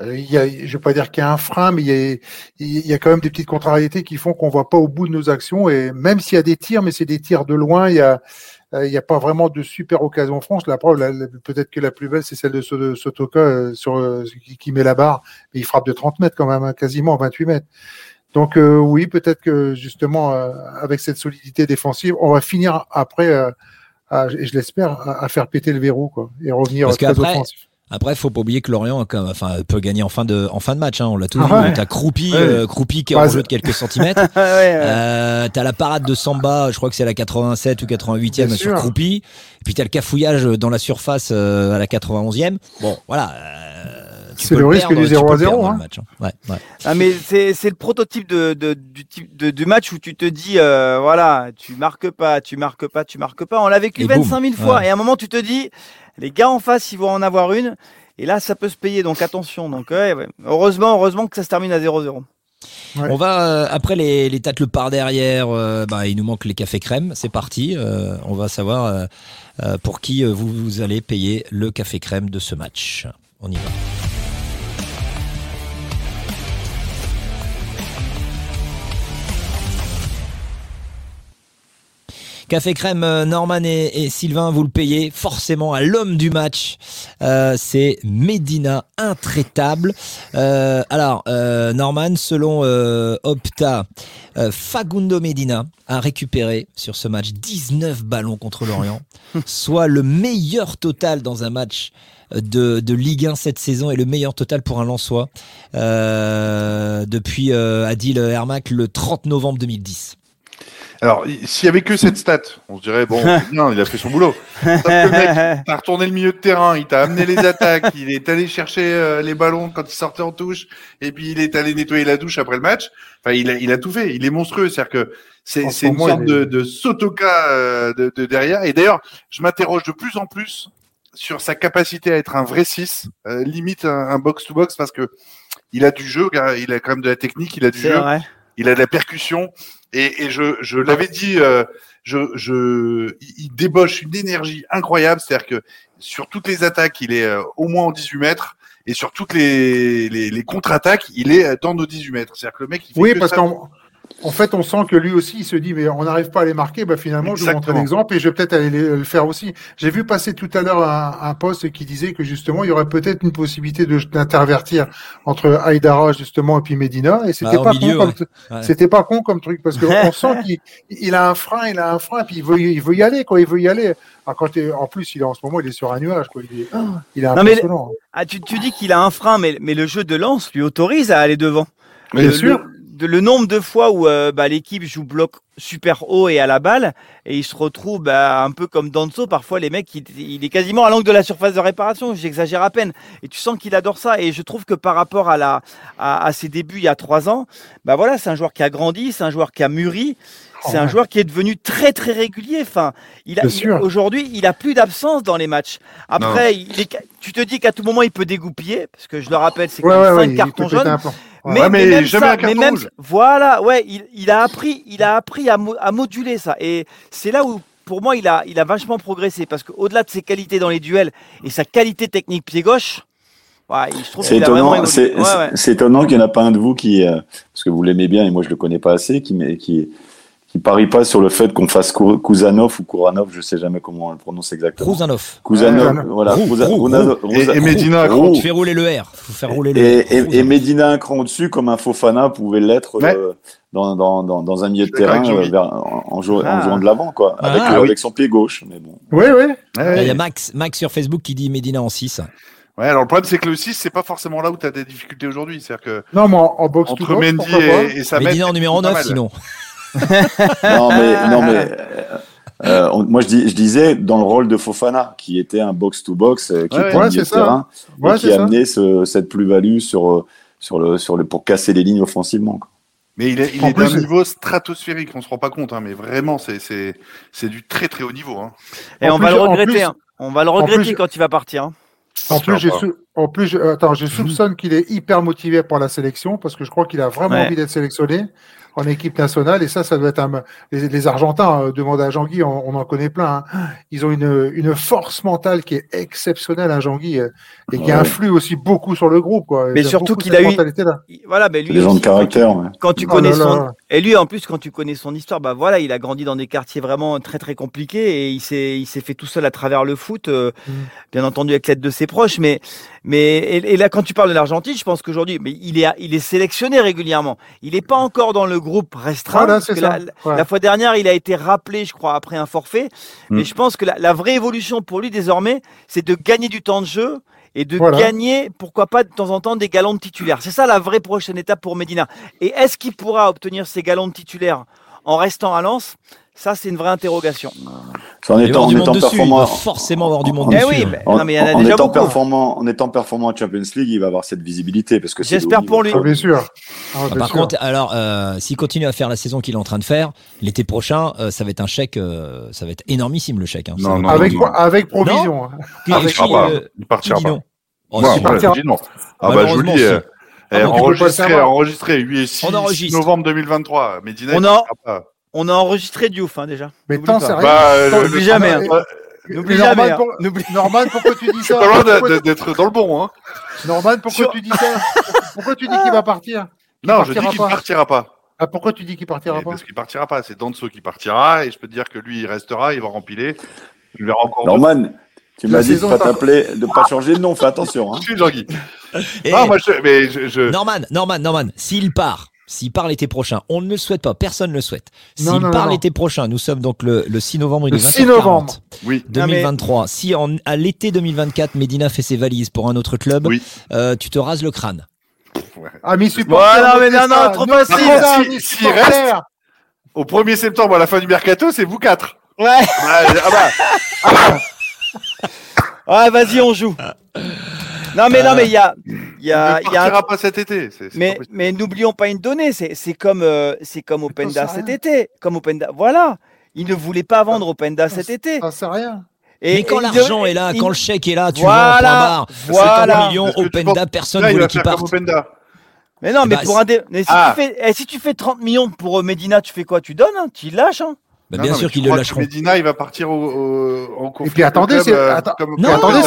euh, y a, je vais pas dire qu'il y a un frein, mais il y a, y a quand même des petites contrariétés qui font qu'on voit pas au bout de nos actions. Et même s'il y a des tirs, mais c'est des tirs de loin, il y a, euh, il n'y a pas vraiment de super occasion France. La preuve, peut-être que la plus belle, c'est celle de Sotoka sur, qui, met la barre, mais il frappe de 30 mètres quand même, hein, quasiment 28 mètres. Donc euh, oui, peut-être que justement, euh, avec cette solidité défensive, on va finir après, euh, et je l'espère, à, faire péter le verrou quoi, et revenir Parce très offensif. Après, faut pas oublier que Lorient enfin, peut gagner en fin de, en fin de match. Hein, on l'a tout ah vu. T'as Croupi, Croupi qui est en jeu de quelques centimètres. euh, t'as la parade de Samba, je crois que c'est la 87 ou 88e sur Croupi. Et puis t'as le cafouillage dans la surface à la 91e. Bon, voilà. C'est le, risque du 0 à 0. Hein. Hein. Ah, mais c'est le prototype de, de, du, type de, du match où tu te dis, euh, voilà, tu marques pas, tu marques pas, tu marques pas. On l'a vécu 25 000 fois. Et à un moment, tu te dis, les gars en face, ils vont en avoir une. Et là, ça peut se payer. Donc attention. Donc, heureusement, heureusement que ça se termine à 0-0. On va euh, après les, les tâtes le par derrière. Euh, bah, il nous manque les cafés crème. C'est parti. on va savoir pour qui vous, vous allez payer le café crème de ce match. On y va. Café Crème, euh, Norman et, Sylvain, vous le payez forcément à l'homme du match. Euh, c'est Medina, intraitable. Euh, alors, Norman, selon Opta, Fagundo Medina a récupéré sur ce match 19 ballons contre l'Orient, soit le meilleur total dans un match de, de, Ligue 1 cette saison et le meilleur total pour un Lensois depuis Adil Hermac le 30 novembre 2010. Alors, s'il y avait que cette stat, on se dirait, bon, bien, il a fait son boulot. Sauf que le mec, retourné le milieu de terrain, il t'a amené les attaques, il est allé chercher euh, les ballons quand il sortait en touche, et puis il est allé nettoyer la douche après le match. Enfin, il a, il a tout fait, il est monstrueux. C'est-à-dire que c'est une sorte de, de sotoka euh, de, de, derrière. Et d'ailleurs, je m'interroge de plus en plus sur sa capacité à être un vrai 6, euh, limite un box-to-box, parce que il a du jeu, il a quand même de la technique, il a du jeu, il a de la percussion. Et, et je, je l'avais dit, euh, je, je, il débauche une énergie incroyable. C'est-à-dire que sur toutes les attaques, il est euh, au moins en 18 mètres. Et sur toutes les, les, les contre-attaques, il est dans nos 18 mètres. C'est-à-dire que le mec, il fait Oui, parce qu'en en fait, on sent que lui aussi, il se dit, mais on n'arrive pas à les marquer. Bah, finalement, je vais montrer l'exemple et je vais peut-être aller le faire aussi. J'ai vu passer tout à l'heure un, un, post qui disait que justement, il y aurait peut-être une possibilité d'intervertir entre Aïdara, justement, et puis Medina. Et c'était bah, pas con comme, c'était pas con comme truc parce qu'on sent qu'il il a un frein, il a un frein, puis il veut, il veut y aller, quoi. Il veut y aller. Alors, quand en plus, il est en ce moment, il est sur un nuage, quoi. Il est, il est impressionnant. ah, tu, tu dis qu'il a un frein, mais, mais le jeu de lance lui autorise à aller devant. Bien sûr le nombre de fois où euh, bah, l'équipe joue bloc super haut et à la balle et il se retrouve bah, un peu comme Danso parfois les mecs il, est quasiment à l'angle de la surface de réparation. J'exagère à peine. Et tu sens qu'il adore ça. Et je trouve que par rapport à la à, ses débuts il y a trois ans bah voilà c'est un joueur qui a grandi c'est un joueur qui a mûri c'est un joueur qui est devenu très très régulier. Enfin, il a aujourd'hui, il a plus d'absence dans les matchs. Après, il est, tu te dis qu'à tout moment il peut dégoupiller parce que je le rappelle, c'est quand même 5 cartons jaunes. Mais, mais, même ça, mais même, voilà, ouais, il, il, a appris, il a appris à, à moduler ça. Et c'est là où, pour moi, il a, il a vachement progressé parce qu'au-delà de ses qualités dans les duels et sa qualité technique pied gauche, ouais, c'est étonnant, c'est étonnant qu'il n'y en a pas un de vous qui, euh, parce que vous l'aimez bien et moi je le connais pas assez, qui, qui, il parie pas sur le fait qu'on fasse Kuzanov ou Kouranov, je sais jamais comment on le prononce exactement. Kuzanov. Kuzanov, voilà. et, Medina un cran. Tu fais rouler le R. Faut faire rouler le et, et, Medina un cran au-dessus, comme un Fofana pouvait l'être euh, dans, dans, dans, dans, un milieu de terrain euh, en, jouant, en, jouant, de l'avant, quoi, ah. avec, ah, avec son pied gauche. Mais bon. Oui, oui. Il y a Max, Max sur Facebook qui dit Medina en 6. Ouais, alors le problème c'est que le 6 c'est pas forcément là où tu as des difficultés aujourd'hui, c'est-à-dire que Non, mais en, box entre Mendy et, et Samet, Medina en numéro 9 sinon non, mais, non, mais Euh, on- moi, je, dis, je disais dans le rôle de Fofana, qui était un box-to-box, euh, qui Ouais, était ouais, un milieu c'est de ça. terrain, Ouais, et qui amenait ce- cette plus-value sur, euh, sur le, sur le, pour casser les lignes offensivement. quoi. Mais il est, il En est plus, d'un niveau stratosphérique, on se rend pas compte, hein, mais vraiment, c'est, c'est, c'est du très très haut niveau. Hein. Et En on va plus- le en regretter. plus- hein. On va le regretter plus- quand il va partir. hein. En plus, j'ai sou- en plus, je- attends, je soupçonne qu'il est hyper motivé pour la sélection parce que je crois qu'il a vraiment Ouais. envie d'être sélectionné en équipe nationale et ça, ça doit être un. Les, les Argentins, euh, demande à Jean-Guy, on, on en connaît plein. hein. Ils ont une, une force mentale qui est exceptionnelle à Jean-Guy euh, et qui Ouais. influe aussi beaucoup sur le groupe. Quoi. Mais surtout qu'il a eu- Voilà, mais lui Des gens de caractère. ouais. quand tu Oh connais là son là. et lui en plus quand tu connais son histoire bah voilà il a grandi dans des quartiers vraiment très très compliqués et il s'est il s'est fait tout seul à travers le foot euh, Mm. bien entendu avec l'aide de ses proches mais mais et, et là quand tu parles de l'Argentine je pense qu'aujourd'hui mais il est il est sélectionné régulièrement il n'est pas encore dans le groupe restreint Voilà, parce que la, Ouais. la fois dernière il a été rappelé je crois après un forfait Mm. mais je pense que la, la vraie évolution pour lui désormais c'est de gagner du temps de jeu et de Voilà. gagner, pourquoi pas de temps en temps, des galons de titulaire. C'est ça la vraie prochaine étape pour Medina. Et est-ce qu'il pourra obtenir ces galons de titulaire en restant à Lens? Ça, c'est une vraie interrogation. En étant, en dessus. Il va performant, forcément avoir du monde en- Eh dessus. oui, mais- en, non, mais il y en a en déjà étant beaucoup. performant, en étant performant en Champions League, il va avoir cette visibilité parce que J'espère pour lui. Ah, bien sûr. Ah, Ah, bien Par sûr. contre, alors, euh, s'il continue à faire la saison qu'il est en train de faire, l'été prochain, euh, ça va être un chèque, euh, ça va être énormissime le chèque. hein. Non, non, avec, avec provision. hein. Il qui, partira pas. euh, Il partira pas. Oh, Ouais, si. ouais, partira. je dis non. Ah bah euh, Ah, eh, enregistré, enregistré, 8 6, On enregistre. novembre 2023. Medina, On en-. On a enregistré Diouf hein, déjà. Mais tant c'est rien. Bah, euh, Attends, le- n'oublie jamais, hein. N'oublie jamais. hein. pour- N'oublie- Norman, pourquoi tu dis ça de- d'être dans le bon, hein. Norman, pourquoi Sur- tu dis ça Pourquoi tu dis qu'il va partir Non, je dis qu'il pas. partira pas. Ah, pourquoi tu dis qu'il partira Mais pas Parce qu'il partira pas. C'est Danso qui partira et je peux te dire que lui, il restera, il va rempiler. Encore. Norman, tu m'as dit de pas t'appeler, de pas changer de nom. Fais attention. Hein. Je suis Jean-Guy. Et- moi, je, mais je, je- Norman, Norman, Norman, s'il part, s'il part l'été prochain, on ne le souhaite pas, personne ne le souhaite. S'il Non, non, part l'été prochain, nous sommes donc le, le 6 novembre, Le est 6 20h40, novembre. oui. 2023. Si en, à l'été 2024, Medina fait ses valises pour un autre club, Oui. euh, tu te rases le crâne. Amis supporters. Voilà, mais non, non, trop facile. Si-. Au 1er septembre, à la fin du mercato, c'est vous quatre. Ouais. Ah, ah bah, Ouais, vas-y, on joue. Non, mais non, mais il y a, il y a, il ne il y a un- partira pas cet été. Mais, mais n'oublions pas une donnée, c'est c'est comme, euh, c'est comme Openda Attends, ça cet rien. été. Comme Openda, voilà. Il ne voulait pas vendre Openda cet été. Ça sert à rien. Et, Mais quand l'argent est là, il- quand le chèque est là, tu Voilà, barre. voilà. 50 millions, Openda, penses- personne ne voulait qu'il parte. Openda. Mais non, mais bah, pour un dé- mais si, Ah. tu fais, eh, si tu fais 30 millions pour euh, Medina, tu fais quoi? Tu donnes hein? Tu lâches hein? Bah, Non, bien non, sûr qu'ils le lâcheront. Medina, il va partir au, au, en conflit Et puis attendez, club, c'est- euh, comme- Non, attendez,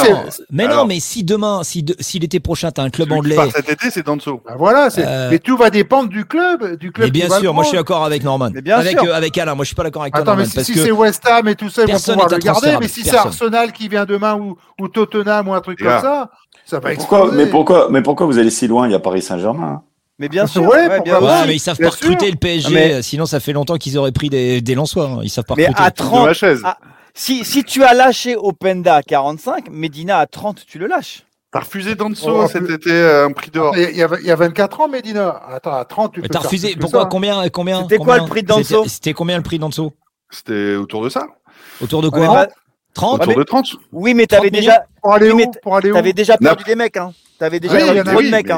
mais non, mais si demain, si, de- si l'été prochain, tu as un club Celui qui anglais. part cet été, c'est Danso. Bah voilà, c'est- Euh, mais tout va dépendre du club, du club. Mais bien sûr, moi je suis d'accord avec Norman. Mais bien avec, sûr. euh, avec Alain, moi je suis pas d'accord avec toi, Attends, mais si, parce si que c'est West Ham et tout ça, ils vont pouvoir le garder. Mais si c'est. Arsenal qui vient demain ou, ou Tottenham ou un truc comme ça, ça va Pourquoi, exploser. mais pourquoi, mais pourquoi vous allez si loin Il y a Paris Saint-Germain. Hein. Mais bien sûr. Ouais, ouais, bien. Ouais, mais ils savent bien pas recruter sûr. le PSG, mais- euh, sinon ça fait longtemps qu'ils auraient pris des, des Lensois. hein. Ils savent pas Mais recruter. à De 30, ma chaise. ah, si, si tu as lâché Openda à 45, Medina à 30, tu le lâches. T'as refusé Danso Oh, cet plus- été, euh, un prix d'or. Il y, a, il y a- il y a 24 ans, Medina. Attends, à 30, tu Mais peux t'as refusé. Pourquoi ça. Combien combien C'était quoi le prix de Danso C'était- combien le prix de Danso? C'était autour de ça. Autour de quoi? bah, 30 Autour de 30. oui, mais 30 t'avais déjà, Pour aller où? Où t'avais déjà perdu des mecs. Hein. T'avais déjà perdu en a- trop de oui, mecs.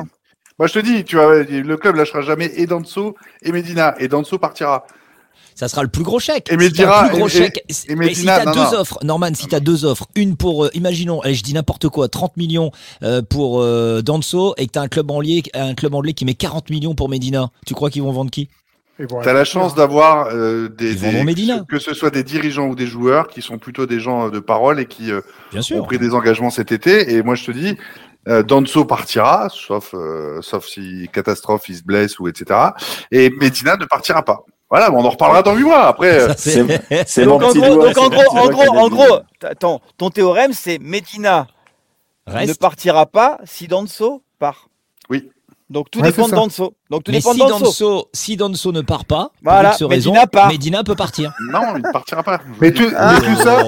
Hein. Moi, je te dis, tu vois, le club lâchera jamais et Danso et Medina. Et Danso partira. Ça sera le plus gros chèque. Et Medina- le plus gros et- chèque. et mais si Medina- t'as non, deux non. offres, Norman, si t'as deux offres, une pour, euh, imaginons, allez, je dis n'importe quoi, 30 millions euh, pour euh, Danso et que t'as un club anglais, un club anglais qui met 40 millions pour Medina, tu crois qu'ils vont vendre qui? T'as la chance d'avoir euh, des, des- Medina. que ce soit des dirigeants ou des joueurs qui sont plutôt des gens de parole et qui euh, Bien ont pris des engagements cet été. Et moi, je te dis, euh, Danso partira, sauf euh, sauf si catastrophe, il se blesse ou etc. Et Medina ne partira pas. Voilà, bon, on en reparlera dans huit mois. Après, euh, c'est- C'est Donc en gros, doigt, donc en gros, en gros, en gros, attends, ton théorème c'est Medina ne partira pas si Danso part. Oui. Donc tout Ouais, dépend de. Danso. Donc tout Mais dépend si de Danso. Danso, si Danso ne part pas, Voilà, pour X raison, Medina part. Medina peut partir. Non, il ne partira pas. Mais tout, Ah. mais tout ça,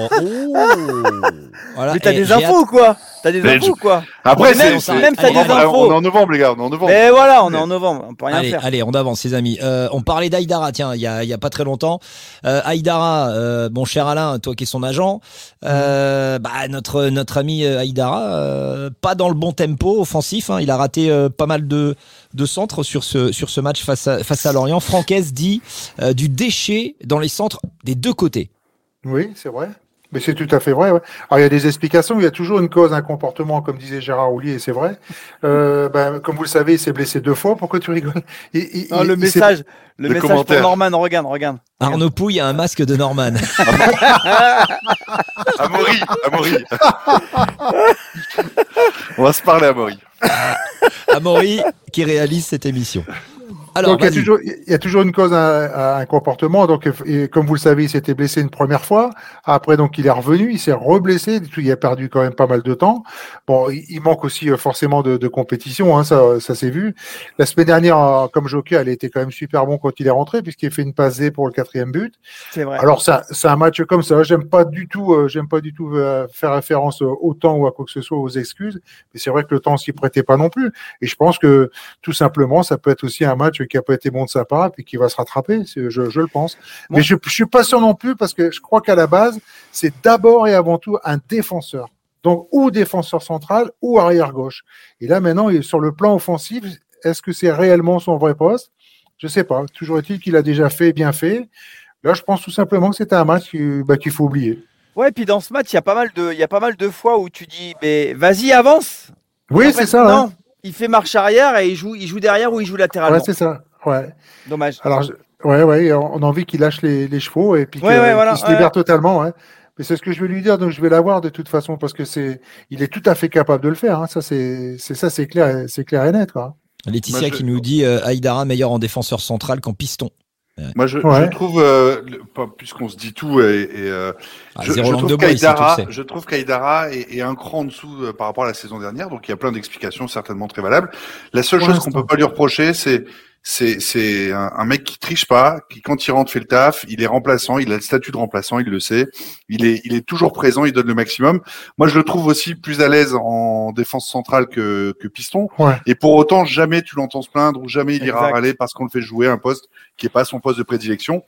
Voilà, Mais t'as des infos ou quoi T'as des infos ou quoi Après, même- même t'as des infos. On est en novembre, les gars, on est en novembre. Mais voilà, on est en novembre, on peut rien Allez, faire. allez, on avance, les amis. Euh, on parlait d'Aïdara, tiens, il y a, il y a pas très longtemps. Euh, Aïdara, euh, mon cher Alain, toi qui es son agent, euh, bah, notre notre ami euh, Aïdara, euh, pas dans le bon tempo offensif. hein. il a raté euh, pas mal de de centres sur ce sur ce match face à face à Lorient. Francaise dit euh, du déchet dans les centres des deux côtés. oui, c'est vrai. Mais c'est tout à fait vrai. ouais. Alors il y a des explications, il y a toujours une cause, un comportement, comme disait Gérard Houllier, et c'est vrai. Euh, ben, comme vous le savez, il s'est blessé deux fois. Pourquoi tu rigoles? Il- il- Non, il- le message, le le message commentaire. pour Norman, regarde, regarde. Arnaud Pouille a un masque de Norman. Amaury, Amaury. on va se parler, Amaury. Amaury qui réalise cette émission. Alors, donc il y, a toujours, il y a toujours une cause à, à un comportement. Donc, et comme vous le savez, il s'était blessé une première fois. Après, donc il est revenu, il s'est reblessé. Il a perdu quand même pas mal de temps. Bon, il, il manque aussi euh, forcément de, de compétition, hein, ça, ça s'est vu. La semaine dernière, euh, comme joker, elle était quand même super bon quand il est rentré puisqu'il a fait une passe D pour le quatrième but. C'est vrai. Alors ça, c'est un match comme ça. J'aime pas du tout, euh, j'aime pas du tout euh, faire référence au temps ou à quoi que ce soit aux excuses. Mais c'est vrai que le temps s'y prêtait pas non plus. Et je pense que tout simplement, ça peut être aussi un match qui a pas été bon de sa part et qui va se rattraper. Je, je le pense. Mais je, je suis pas sûr non plus parce que je crois qu'à la base, c'est d'abord et avant tout un défenseur. Donc ou défenseur central ou arrière gauche. Et là maintenant, il est sur le plan offensif, est-ce que c'est réellement son vrai poste? Je sais pas. Toujours est-il qu'il a déjà fait bien fait. Là, je pense tout simplement que c'était un match bah, qu'il faut oublier. Ouais, puis dans ce match, il y a pas mal de, il y a pas mal de fois où tu dis, mais vas-y, avance. Oui, c'est ça. Non, hein. Il fait marche arrière et il joue, il joue derrière ou il joue latéralement. Ouais, c'est ça. Ouais. Dommage. Alors, je- ouais, ouais, on a envie qu'il lâche les, les chevaux et puis Ouais, que- ouais, voilà, qu'il se ouais. libère totalement. Ouais. Mais c'est ce que je vais lui dire, donc je vais l'avoir de toute façon parce que c'est, il est tout à fait capable de le faire. hein. Ça, c'est, c'est ça, c'est clair, c'est clair et net. Quoi. Laetitia Moi, je- qui nous dit euh, Aïdara meilleur en défenseur central qu'en piston. Moi, je, Ouais. je trouve, euh, puisqu'on se dit tout, et, et, euh, Ah, je, trouve sais. je trouve qu'Aïdara est, est un cran en dessous euh, par rapport à la saison dernière, donc il y a plein d'explications certainement très valables. La seule Pour chose qu'on peut pas lui reprocher, c'est c'est c'est un, un mec qui triche pas, qui quand il rentre fait le taf, il est remplaçant, il a le statut de remplaçant, il le sait, il est il est toujours présent, il donne le maximum. Moi, je le trouve aussi plus à l'aise en défense centrale que que piston. Ouais. Et pour autant, jamais tu l'entends se plaindre ou jamais il ira râler parce qu'on le fait jouer un poste qui est pas son poste de prédilection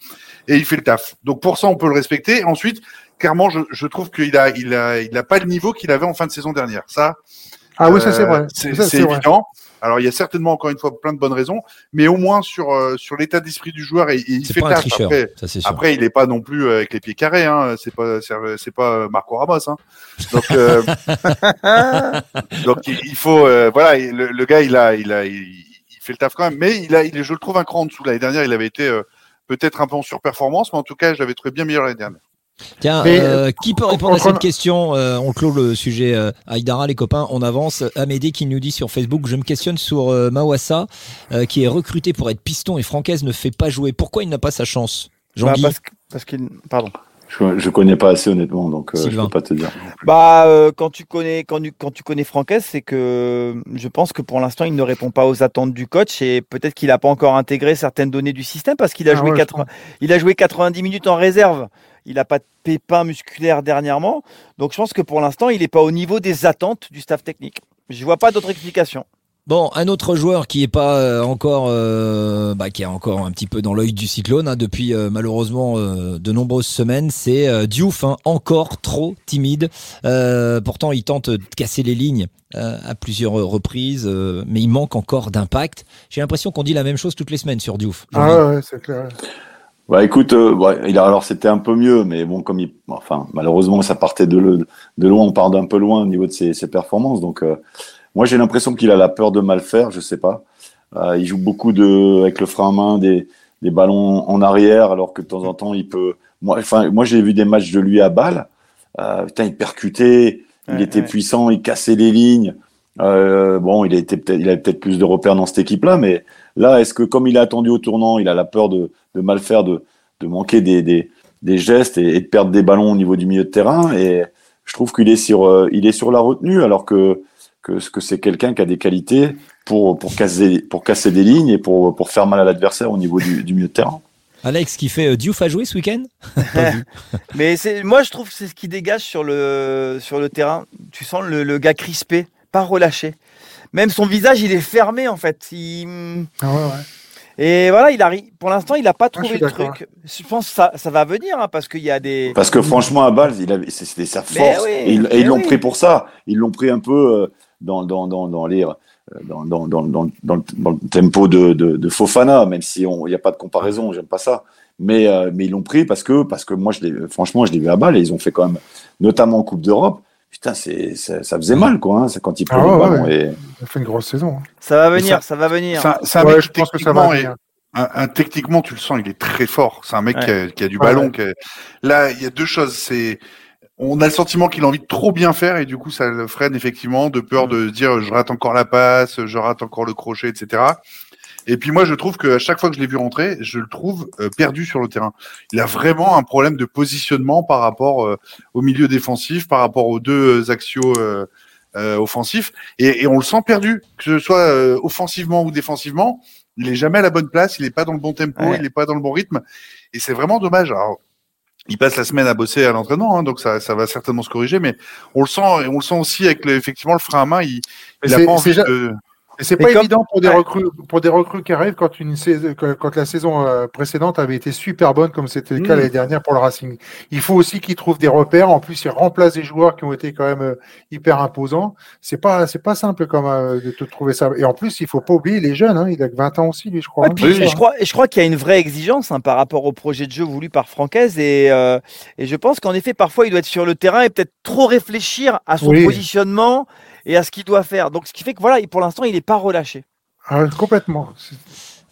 et il fait le taf. Donc pour ça, on peut le respecter. Ensuite, clairement, je, je trouve qu'il a, il a, il a pas le niveau qu'il avait en fin de saison dernière. Ça, Ah oui, ça c'est euh, vrai. C'est vrai. Alors il y a certainement encore une fois plein de bonnes raisons, mais au moins sur euh, sur l'état d'esprit du joueur et, et il fait tricheur, Après, ça c'est sûr. après, il est pas non plus euh, avec les pieds carrés. Hein. C'est pas, c'est pas Marco Ramos. Hein. Donc, euh, donc il, faut, euh, voilà, il- le, le gars, il a, il a, il, il fait le taf quand même. Mais il a, il, je le trouve un cran en dessous. L'année dernière, il avait été euh, peut-être un peu en surperformance, mais en tout cas, je l'avais trouvé bien meilleur l'année dernière. Tiens, Mais, euh, qui peut répondre à cette question Euh, On clôt le sujet euh, Aïdara, les copains, on avance. Amédée qui nous dit sur Facebook, je me questionne sur euh, Mawassa, euh, qui est recruté pour être piston et Francaise ne fait pas jouer. Pourquoi il n'a pas sa chance Bah, Jean-Guy parce parce qu'il, pardon. Je, je connais pas assez honnêtement, donc euh, je peux pas te dire. Bah, euh, quand tu connais, quand, tu- quand tu connais Franquès, c'est que je pense que pour l'instant, il ne répond pas aux attentes du coach et peut-être qu'il n'a pas encore intégré certaines données du système parce qu'il a Ah joué ouais, je 80 il a joué 90 minutes en réserve. Il n'a pas de pépin musculaire dernièrement, donc je pense que pour l'instant, il n'est pas au niveau des attentes du staff technique. Je vois pas d'autre explication. Bon, un autre joueur qui est pas euh, encore, euh, bah, qui est encore un petit peu dans l'œil du cyclone hein, depuis euh, malheureusement euh, de nombreuses semaines, c'est euh, Diouf, hein, encore trop timide. Euh, pourtant, il tente de casser les lignes euh, à plusieurs reprises, euh, mais il manque encore d'impact. J'ai l'impression qu'on dit la même chose toutes les semaines sur Diouf. Ah ouais, c'est clair. Bah écoute, euh, ouais, il a, alors c'était un peu mieux, mais bon, comme il, enfin, malheureusement, ça partait de, le- de loin, on part d'un peu loin au niveau de ses, ses performances. Donc, euh, moi, j'ai l'impression qu'il a la peur de mal faire, je sais pas. Euh, il joue beaucoup de, avec le frein à main, des, des ballons en arrière, alors que de temps en temps, il peut. Moi, enfin, moi, j'ai vu des matchs de lui à balle. Euh, putain, il percutait, il Ouais, était ouais. puissant, il cassait les lignes. Euh, bon, il était peut-être, il avait peut-être plus de repères dans cette équipe-là, mais là, est-ce que comme il a attendu au tournant, il a la peur de, de mal faire, de, de manquer des, des, des gestes et, et de perdre des ballons au niveau du milieu de terrain? Et je trouve qu'il est sur, euh, il est sur la retenue, alors que que, que c'est quelqu'un qui a des qualités pour, pour, casser, pour casser des lignes et pour, pour faire mal à l'adversaire au niveau du, du milieu de terrain. Alex qui fait euh, Diouf a joué ce week-end? Mais c'est, moi, je trouve que c'est ce qui dégage sur le, sur le terrain. Tu sens le, le gars crispé, pas relâché. Même son visage, il est fermé en fait. Il- Ah ouais, ouais. Et voilà, il arrive. Pour l'instant, il n'a pas je trouvé le truc. Je pense que ça, ça va venir hein, parce qu'il y a des. Parce que franchement, à Bâle, avait- c'était sa force. oui, et ils, et mais ils l'ont oui. pris pour ça. Ils l'ont pris un peu euh, dans, dans, dans, dans les. euh, Dans, dans, dans, dans, dans le, dans le tempo de, de, de Fofana, même si il n'y a pas de comparaison, j'aime pas ça. Mais, euh, mais ils l'ont pris parce que, parce que moi, je franchement, je l'ai vu à balle et ils ont fait quand même, notamment en Coupe d'Europe. Putain, c'est, ça, ça faisait mal, quoi, hein, quand ils Ah prenaient ouais, le ballon. ouais. Et, Il a fait une grosse saison. hein. Ça va venir, ça- ça, va venir. C'est un, c'est un Ouais, mec je pense que ça techniquement, va venir. un- un- techniquement, tu le sens, il est très fort. C'est un mec Ouais. qui, a, qui a du ballon. ouais. qui a- Là, il y a deux choses. C'est on a le sentiment qu'il a envie de trop bien faire et du coup, ça le freine effectivement de peur de dire je rate encore la passe, je rate encore le crochet, etc. Et puis moi, je trouve qu'à chaque fois que je l'ai vu rentrer, je le trouve euh, perdu sur le terrain. Il a vraiment un problème de positionnement par rapport euh, au milieu défensif, par rapport aux deux axiaux euh, euh, offensifs, et, et on le sent perdu, que ce soit offensivement ou défensivement. Il est jamais à la bonne place, il est pas dans le bon tempo, Ouais. il est pas dans le bon rythme, et c'est vraiment dommage. Alors, il passe la semaine à bosser à l'entraînement, hein, donc ça, ça va certainement se corriger, mais on le sent, et on le sent aussi avec le, effectivement le frein à main. Il, il a pas envie de. Et c'est pas comme- évident pour des recrues pour des recrues qui arrivent quand une saison quand la saison euh, précédente avait été super bonne comme c'était le cas Mm. l'année dernière pour le Racing. Il faut aussi qu'ils trouvent des repères. En plus, ils remplacent des joueurs qui ont été quand même euh, hyper imposants. C'est pas c'est pas simple comme euh, de te trouver ça. Et en plus, il faut pas oublier les jeunes. Hein. Il a que 20 ans aussi, lui, je crois. Ouais, hein, puis, je crois, je crois qu'il y a une vraie exigence hein, par rapport au projet de jeu voulu par Francaise et, euh, et je pense qu'en effet parfois il doit être sur le terrain et peut-être trop réfléchir à son Oui. positionnement et à ce qu'il doit faire. Donc ce qui fait que voilà, il- pour l'instant il n'est pas relâché. Ah, complètement.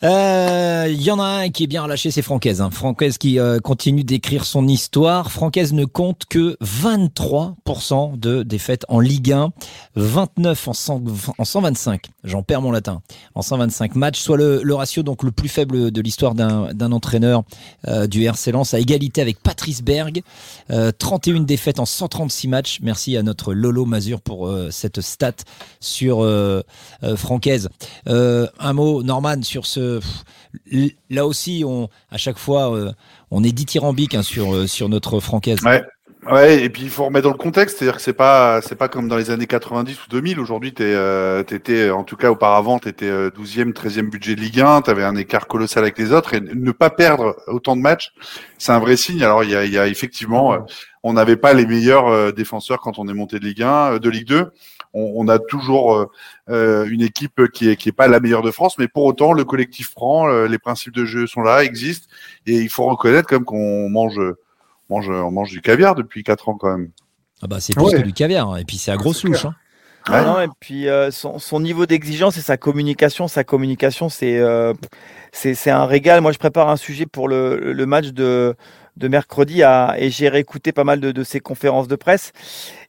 C'est- Euh, Il y en a un qui est bien relâché, c'est Francaise. Hein. Francaise qui euh, continue d'écrire son histoire. Francaise ne compte que 23% de défaites en Ligue 1, 29 en, 100 en 125. J'en perds mon latin. En 125 matchs, soit le, le ratio donc le plus faible de l'histoire d'un entraîneur euh, du RC Lens, à égalité avec Patrice Berg. Euh, 31 défaites en 136 matchs. Merci à notre Lolo Mazur pour euh, cette stat sur euh, euh, Francaise. Euh, un mot, Norman, sur ce. Pff, Là aussi, on, à chaque fois, euh, on est dithyrambique hein, sur, euh, sur notre Francaise. Ouais. Ouais, et puis il faut remettre dans le contexte, c'est-à-dire que c'est pas c'est pas comme dans les années 90 ou 2000. Aujourd'hui, t'es euh, t'étais en tout cas auparavant, t'étais euh, 12e, 13e budget de Ligue 1, t'avais un écart colossal avec les autres et ne pas perdre autant de matchs, c'est un vrai signe. Alors il y a, il y a effectivement, euh, on n'avait pas les meilleurs défenseurs quand on est monté de Ligue 1, euh, de Ligue 2. On, on a toujours euh, euh, une équipe qui est qui est pas la meilleure de France, mais pour autant le collectif prend, euh, les principes de jeu sont là, existent et il faut reconnaître comme qu'on mange on mange, on mange du caviar depuis 4 ans quand même. Ah bah, c'est plus Ouais. que du caviar. hein. Et puis, c'est à grosse c'est louche. hein. Ah non, et puis euh, son, son niveau d'exigence et sa communication, sa communication, c'est euh, c'est c'est un régal. Moi, je prépare un sujet pour le, le match de de mercredi à, et j'ai réécouté pas mal de, de ses conférences de presse.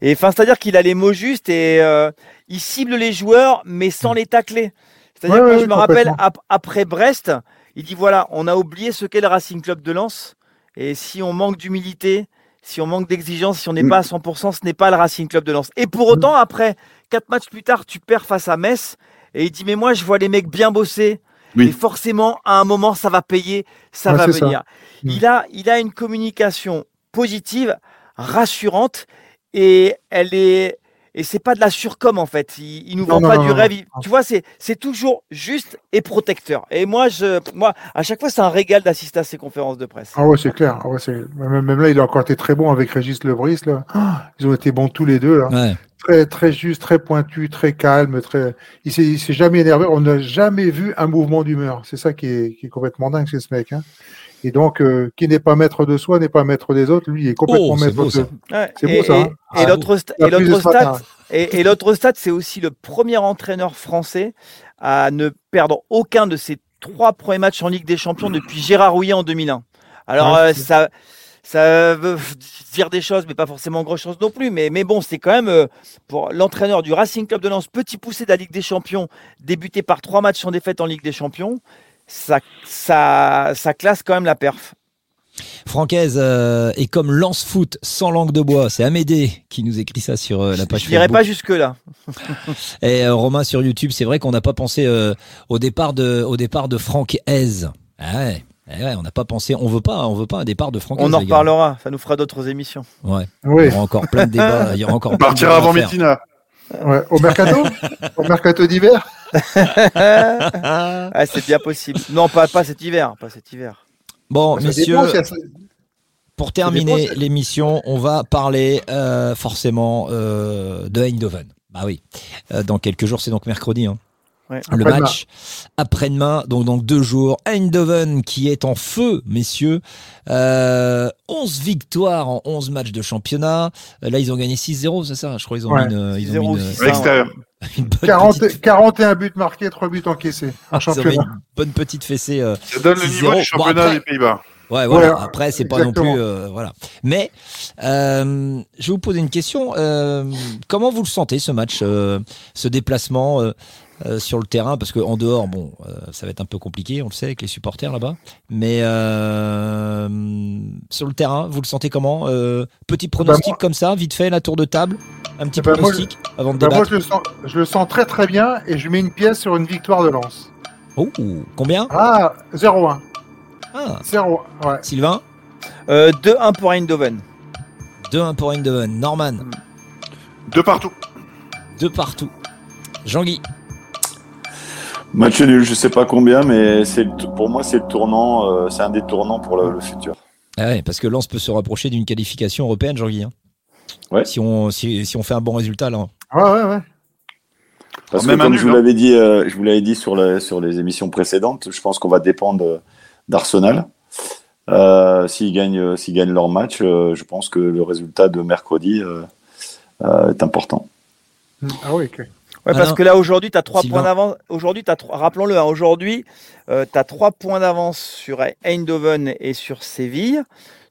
Et enfin, c'est-à-dire qu'il a les mots justes et euh, il cible les joueurs, mais sans les tacler. C'est-à-dire Ouais, que ouais, je me rappelle ap- après Brest, il dit voilà, on a oublié ce qu'est le Racing Club de Lens. Et si on manque d'humilité, si on manque d'exigence, si on n'est Mm. pas à 100%, ce n'est pas le Racing Club de Lens. Et pour autant, après quatre matchs plus tard, tu perds face à Metz. Et il dit mais moi, je vois les mecs bien bosser. Oui. Et forcément, à un moment, ça va payer, ça Ouais, va ça. venir. Mm. Il, a, il a une communication positive, rassurante, et elle est. Et c'est pas de la surcom en fait. Il, il nous vend non, pas non, du non, rêve. Il- tu vois, c'est c'est toujours juste et protecteur. Et moi, je, moi, à chaque fois, c'est un régal d'assister à ces conférences de presse. Ah ouais, c'est clair. Ah ouais, c'est- même, même là, il a encore été très bon avec Régis Lebris. Là. Ah, ils ont été bons tous les deux. Là. Ouais. Très, très juste, très pointu, très calme. Très... Il s'est il s'est jamais énervé. On n'a jamais vu un mouvement d'humeur. C'est ça qui est, qui est complètement dingue chez ce mec. Hein. Et donc, euh, qui n'est pas maître de soi n'est pas maître des autres. Lui, il est complètement Oh, c'est maître beau, de ça. Ouais, C'est et, beau, ça, et- hein. et Ah, l'autre stat, et, et l'autre stat, c'est aussi le premier entraîneur français à ne perdre aucun de ses trois premiers matchs en Ligue des Champions depuis Gérard Rouillet en 2001. Alors Ouais, euh, ça, ça veut dire des choses, mais pas forcément grand chose non plus. Mais, mais bon, c'est quand même euh, pour l'entraîneur du Racing Club de Lens, petit poussé de la Ligue des Champions, débuté par trois matchs sans défaite en Ligue des Champions. Ça, ça, ça classe quand même la perf. Francaise euh, est comme lance-foot sans langue de bois. C'est Amédée qui nous écrit ça sur euh, la page Je n'irai pas jusque-là. Et euh, Romain sur YouTube, c'est vrai qu'on n'a pas pensé au départ de au départ de Franck Hez. Ah ouais. Eh ouais, on n'a pas pensé, on veut pas, on veut pas un départ de Franck On en reparlera, ça nous fera d'autres émissions. Ouais. Oui. Il y aura encore plein de débats. Il y aura encore On plein de partira avant. Métina. Ouais. Au mercato Au mercato d'hiver ah, c'est bien possible. Non, pas, pas cet hiver, pas cet hiver. Bon, Ça messieurs, dépend pour terminer si- l'émission, on va parler euh, forcément euh, de Eindhoven. Bah oui, Euh, dans quelques jours, c'est donc mercredi. hein. Ouais. Le match après-demain, donc dans deux jours. Eindhoven qui est en feu, messieurs. Euh, 11 victoires en 11 matchs de championnat. Euh, Là, ils ont gagné 6-0, c'est ça? Je crois qu'ils ont Ouais. mis une, ils ont mis 0, une- 6, À l'extérieur. une bonne 40 petite- 41 buts marqués, 3 buts encaissés ont mis championnat. une bonne petite fessée. euh, Ça donne le 6-0. niveau du championnat après- des Pays-Bas. Ouais, voilà. Ouais, Après, c'est pas non plus, euh, voilà. Mais euh, je vais vous poser une question. Euh, comment vous le sentez ce match, euh, ce déplacement euh, sur le terrain Parce qu'en dehors, bon, euh, ça va être un peu compliqué, on le sait, avec les supporters là-bas. Mais euh, sur le terrain, vous le sentez comment Euh, Petit pronostic moi- comme ça, vite fait, la tour de table, un petit moi, pronostic avant de Bah, moi, débattre. je le, sens, je le sens très très bien et je mets une pièce sur une victoire de lance. Oh, combien? Ah, 0-1. ah, 0 ouais. Sylvain? Euh, 2-1 pour Eindhoven. 2-1 pour Eindhoven. Norman, De partout. deux partout. Jean-Guy? Match nul, je sais pas combien, mais c'est pour moi c'est le tournant, euh, c'est un des tournants pour le, le futur. Ah ouais, parce que Lens peut se rapprocher d'une qualification européenne, Jean-Guy. hein. Ouais. Si on, si, si on fait un bon résultat là. Ouais, ouais, ouais. Parce Même que comme nul, je vous hein. l'avais dit, euh, je vous l'avais dit sur, la- sur les émissions précédentes, je pense qu'on va dépendre euh, d'Arsenal. Euh, s'ils gagnent, s'ils gagnent leur match, euh, je pense que le résultat de mercredi euh, euh, est important. Ah oui, ok. Ouais, Ah parce que là, aujourd'hui, tu as 3 Sylvain. points d'avance. Aujourd'hui, t'as trois- rappelons-le, hein, aujourd'hui, tu as 3 points d'avance sur Eindhoven et sur Séville.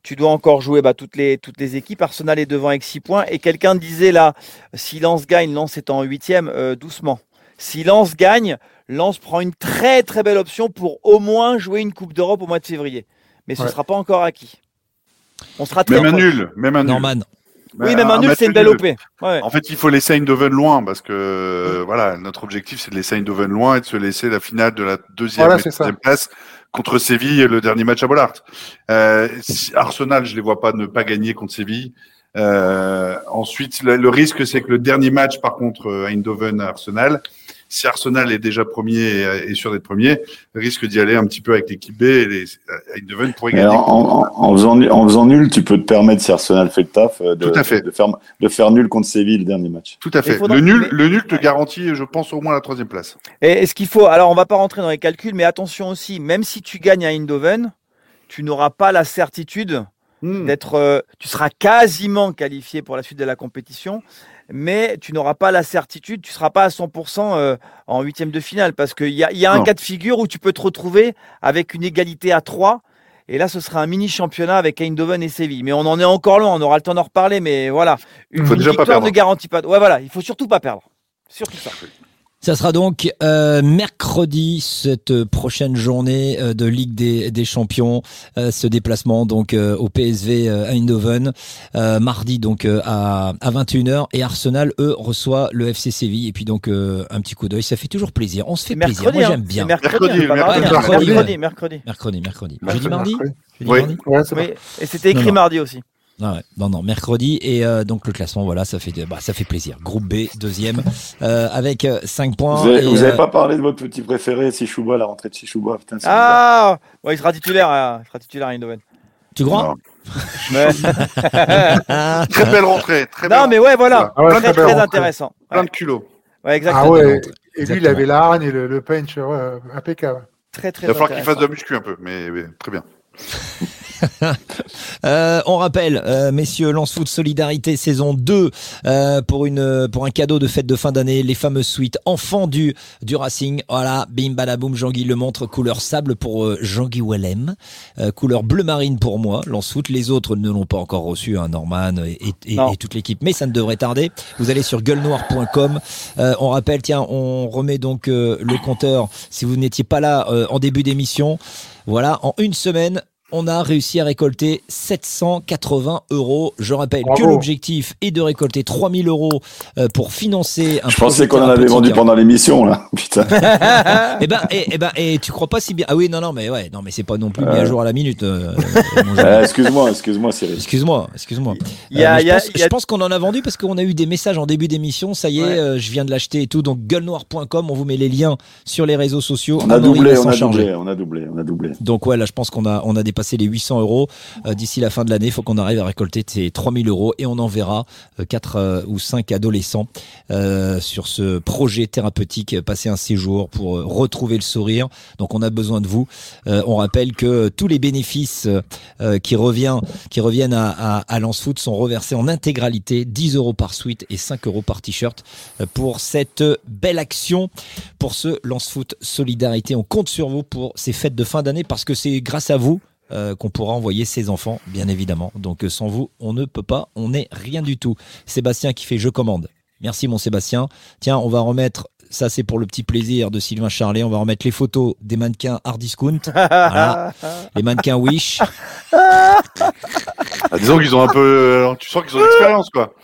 Tu dois encore jouer bah, toutes, les, toutes les équipes. Arsenal est devant avec 6 points. Et quelqu'un disait là, si Lens gagne, Lens est en 8 doucement. Si Lens gagne, Lens prend une très très belle option pour au moins jouer une Coupe d'Europe au mois de février. Mais ce ne Ouais. sera pas encore acquis. On sera très Même un nul. Même un nul. Norman. Oui, même un nul, c'est une belle. OP. Ouais. En fait, il faut laisser Eindhoven loin parce que voilà, notre objectif c'est de laisser Eindhoven loin et de se laisser la finale de la deuxième Voilà, et troisième place contre Séville, le dernier match à Bollard. Euh, Arsenal, je les vois pas ne pas gagner contre Séville. Euh, ensuite, le, le risque c'est que le dernier match, par contre, euh, Eindhoven Arsenal, si Arsenal est déjà premier et est sûr d'être premier, risque d'y aller un petit peu avec l'équipe B et les, euh, Eindhoven pourrait gagner. en, en- en faisant, nul- en faisant nul, tu peux te permettre, si Arsenal fait le taf, euh, de, Tout à fait. de, faire, de faire nul contre Séville le dernier match. Tout à fait. Le nul, le nul te garantit, je pense, au moins la troisième place. Et est-ce qu'il faut. Alors, on va pas rentrer dans les calculs, mais attention aussi, même si tu gagnes à Eindhoven, tu n'auras pas la certitude Hmm. d'être. euh, tu seras quasiment qualifié pour la suite de la compétition, mais tu n'auras pas la certitude, tu ne seras pas à 100% euh, en huitième de finale, parce qu'il y a, il y a un Non. cas de figure où tu peux te retrouver avec une égalité à 3. Et là, ce sera un mini championnat avec Eindhoven et Séville. Mais on en est encore loin, on aura le temps d'en reparler. Mais voilà, une, faut une déjà pas victoire ne garantit pas. Ouais, voilà, il faut surtout pas perdre. Surtout ça. Ça sera donc euh, mercredi cette prochaine journée euh, de Ligue des, des Champions, euh, ce déplacement donc euh, au PSV euh, Eindhoven, euh, mardi donc euh, à, à 21h et Arsenal eux reçoit le FC Séville et puis donc euh, un petit coup d'œil, ça fait toujours plaisir, on se fait plaisir, Mercredi, moi hein. j'aime bien. C'est mercredi, Mercredi, hein, mercredi, mercredi. mercredi, mercredi. Mercredi, mercredi. Jeudi c'est mardi Oui. mardi Ouais, Oui, et c'était écrit Non, non. mardi aussi. Ah ouais, non, non, mercredi et euh, donc le classement, voilà, ça fait, bah, ça fait plaisir. Groupe B, deuxième, euh, avec 5 points. Vous avez, et, vous avez euh, pas parlé de votre petit préféré, Sichouba, la rentrée de Sichouba. Putain, Ah ouais, il sera titulaire, à- il sera titulaire à Eindhoven. Tu crois. Très belle rentrée. Très belle non mais ouais voilà, Ah ouais, très. Plein de culot. ouais, exactement. Ah ouais, et lui, il Exactement. avait la hargne et le, le punch impeccable. Très très Il va falloir qu'il fasse de la muscu un peu, mais, mais très bien. Euh, on rappelle, euh, messieurs, Lance Foot Solidarité saison 2 euh, pour une pour un cadeau de fête de fin d'année, les fameuses suites enfants du du Racing. Voilà, bim badaboum, Jean-Guy le montre, couleur sable pour euh, Jean-Guy Wellem, euh, couleur bleu marine pour moi, Lance Foot. Les autres ne l'ont pas encore reçu, hein, Norman et, et- et toute l'équipe, mais ça ne devrait tarder. Vous allez sur gueulenoir.com. Euh, on rappelle, tiens, on remet donc euh, le compteur. Si vous n'étiez pas là euh, en début d'émission, voilà, en une semaine, on a réussi à récolter 780 euros. Je rappelle que l'objectif est de récolter 3000 euros euh, pour financer un Je pensais qu'on en avait vendu pendant l'émission, là. Putain. Eh ben, et, eh ben, et tu crois pas si bien Ah oui, non, non, mais ouais, non, mais c'est pas non plus mis à Euh. jour à la minute. euh. Euh, excuse-moi, excuse-moi, Cyril. Excuse-moi, excuse-moi. Il y a- Euh, mais il y a- je pense, a- pense qu'on en a vendu parce qu'on a eu des messages en début d'émission. Ça y est, Ouais. euh, je viens de l'acheter et tout. Donc gueulenoir.com, on vous met les liens sur les réseaux sociaux. On a doublé, on a doublé, on a doublé, on a doublé. Donc ouais, là je pense qu'on a, on a dépassé les 800 euros. Euh, D'ici la fin de l'année, il faut qu'on arrive à récolter ces 3000 euros et on enverra 4 ou 5 adolescents euh, sur ce projet thérapeutique, euh, passer un séjour pour euh, retrouver le sourire. Donc on a besoin de vous. Euh, on rappelle que tous les bénéfices euh, qui, qui reviennent à, à, à Lance Foot sont reversés en intégralité, 10 euros par suite et 5 euros par t-shirt euh, pour cette belle action, pour ce Lance Foot Solidarité. On compte sur vous pour ces fêtes de fin d'année parce que c'est grâce à vous euh, qu'on pourra envoyer ses enfants, bien évidemment. Donc euh, sans vous, on ne peut pas, on n'est rien du tout. Sébastien qui fait Je commande. Merci mon Sébastien. Tiens, on va remettre, ça c'est pour le petit plaisir de Sylvain Charlet, on va remettre les photos des mannequins Hard Discount. Voilà. Les mannequins Wish. Ah, disons qu'ils ont un peu. euh, Tu sens qu'ils ont de l'expérience, quoi.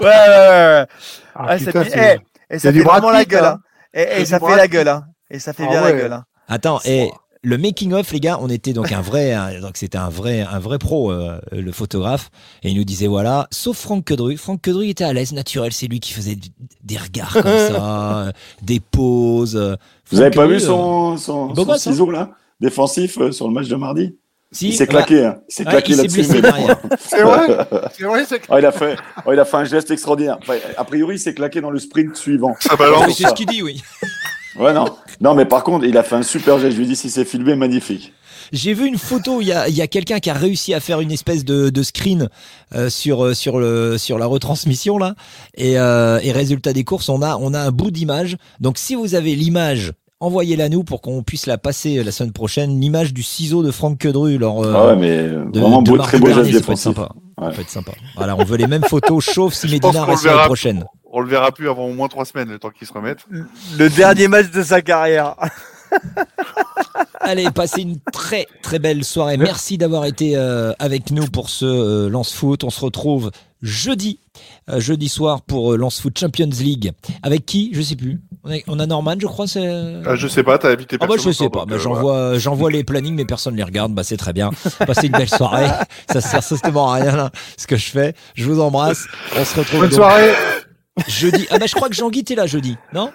Ouais, ouais, ouais. Ah, Ouais, ça putain, fait- c'est- eh, et c'est ça du fait Brad vraiment la gueule. hein. hein. Et, ça fait la gueule. hein. Et ça fait Ah bien la gueule. hein. Attends, et le making of, les gars, on était donc un vrai, un- donc c'était un vrai, un vrai pro, euh, le photographe, et il nous disait voilà, sauf Franck Quedru. Franck Quedru était à l'aise, naturel, c'est lui qui faisait des regards comme ça, euh, des poses. euh. Vous Franck avez pas Quedru, vu son, son, beau son gosse, hein ciseau, là Défensif euh, sur le match de mardi? Si, Il s'est bah, claqué, hein. Il s'est ouais, claqué il s'est là-dessus. blessé mais- derrière. C'est vrai C'est vrai, Oh, il, a fait, oh, il a fait un geste extraordinaire. Enfin, a priori, il s'est claqué dans le sprint suivant. Balance. c'est ce qu'il dit, oui. Ouais, non. Non, mais par contre, il a fait un super geste. Je lui dis si c'est filmé, magnifique. J'ai vu une photo, il y a, il y a quelqu'un qui a réussi à faire une espèce de, de screen euh, sur, euh, sur, le, sur la retransmission là. Et, euh, et résultat des courses, on a, on a un bout d'image. Donc si vous avez l'image, envoyez-la nous pour qu'on puisse la passer la semaine prochaine. L'image du ciseau de Franck Quedru. Lors, euh, ah ouais, mais de- vraiment de beau, très beau geste ça peut être sympa. Ça peut être sympa. Voilà, on veut les mêmes photos, sauf si Medina reste verra. prochaine. On le verra plus avant au moins trois semaines, le temps qu'il se remette. Le dernier match de sa carrière. Allez, passez une très très belle soirée. Merci d'avoir été euh, avec nous pour ce euh, Lance Foot. On se retrouve jeudi, euh, jeudi soir pour euh, Lance Foot Champions League. Avec qui? Je sais plus. On a, on a Norman, je crois. C'est. Ah, je sais pas, t'as invité Ah bah personne. je sais pas, euh, j'envoie voilà. les plannings mais personne les regarde, bah c'est très bien. Passez une belle soirée, ça sert strictement à rien là, ce que je fais. Je vous embrasse, on se retrouve Bonne donc soirée. Jeudi. Ah bah je crois que Jean-Guy t'es là jeudi, non?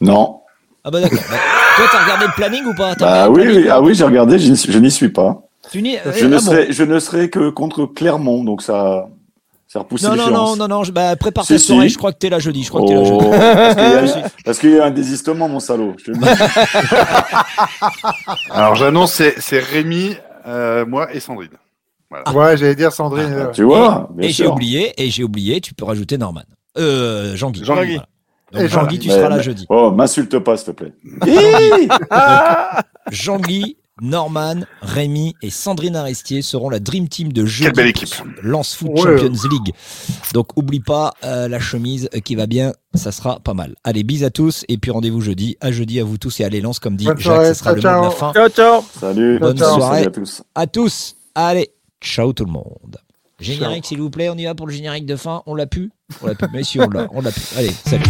Non. Ah bah d'accord. Bah, toi t'as regardé le planning ou pas? Bah oui, oui, ah oui, j'ai regardé, je, n'y- suis pas. Tu n'y- Je, ah ne bon? serai, je ne serai que contre Clermont, donc ça, ça repousse Non, non, non, non, non, je- bah, prépare ta soirée, si. je crois que t'es là jeudi, je crois que t'es là Oh, jeudi. parce qu'il y a- parce qu'il y, a un désistement, mon salaud. Je. Alors j'annonce, c'est c'est Rémi, euh, moi et Sandrine. Ouais, j'allais dire Sandrine. Ah, tu vois, bien Et j'ai oublié, et j'ai oublié, tu peux rajouter Norman. Euh, Jean-Guy. Jean-Guy. Voilà. Donc Et Jean-Guy, tu Mais- seras là mais- jeudi. Oh, m'insulte pas, s'il te plaît. Jean-Guy, Norman, Rémi et Sandrine Arestier seront la Dream Team de jeudi. Quelle belle équipe. Lance Foot Ouais. Champions League. Donc oublie pas euh, la chemise qui va bien, ça sera pas mal. Allez, bis à tous et puis rendez-vous jeudi. À jeudi à vous tous et allez Lance comme dit Bonne Jacques, soirée, ce sera le ciao, mot de la ciao. fin. Ciao, ciao. Salut. Bonne soirée. à tous. À tous. Allez, ciao tout le monde. Générique s'il vous plaît, on y va pour le générique de fin. On l'a pu On l'a pu, mais si on l'a, on l'a pu. Allez, salut.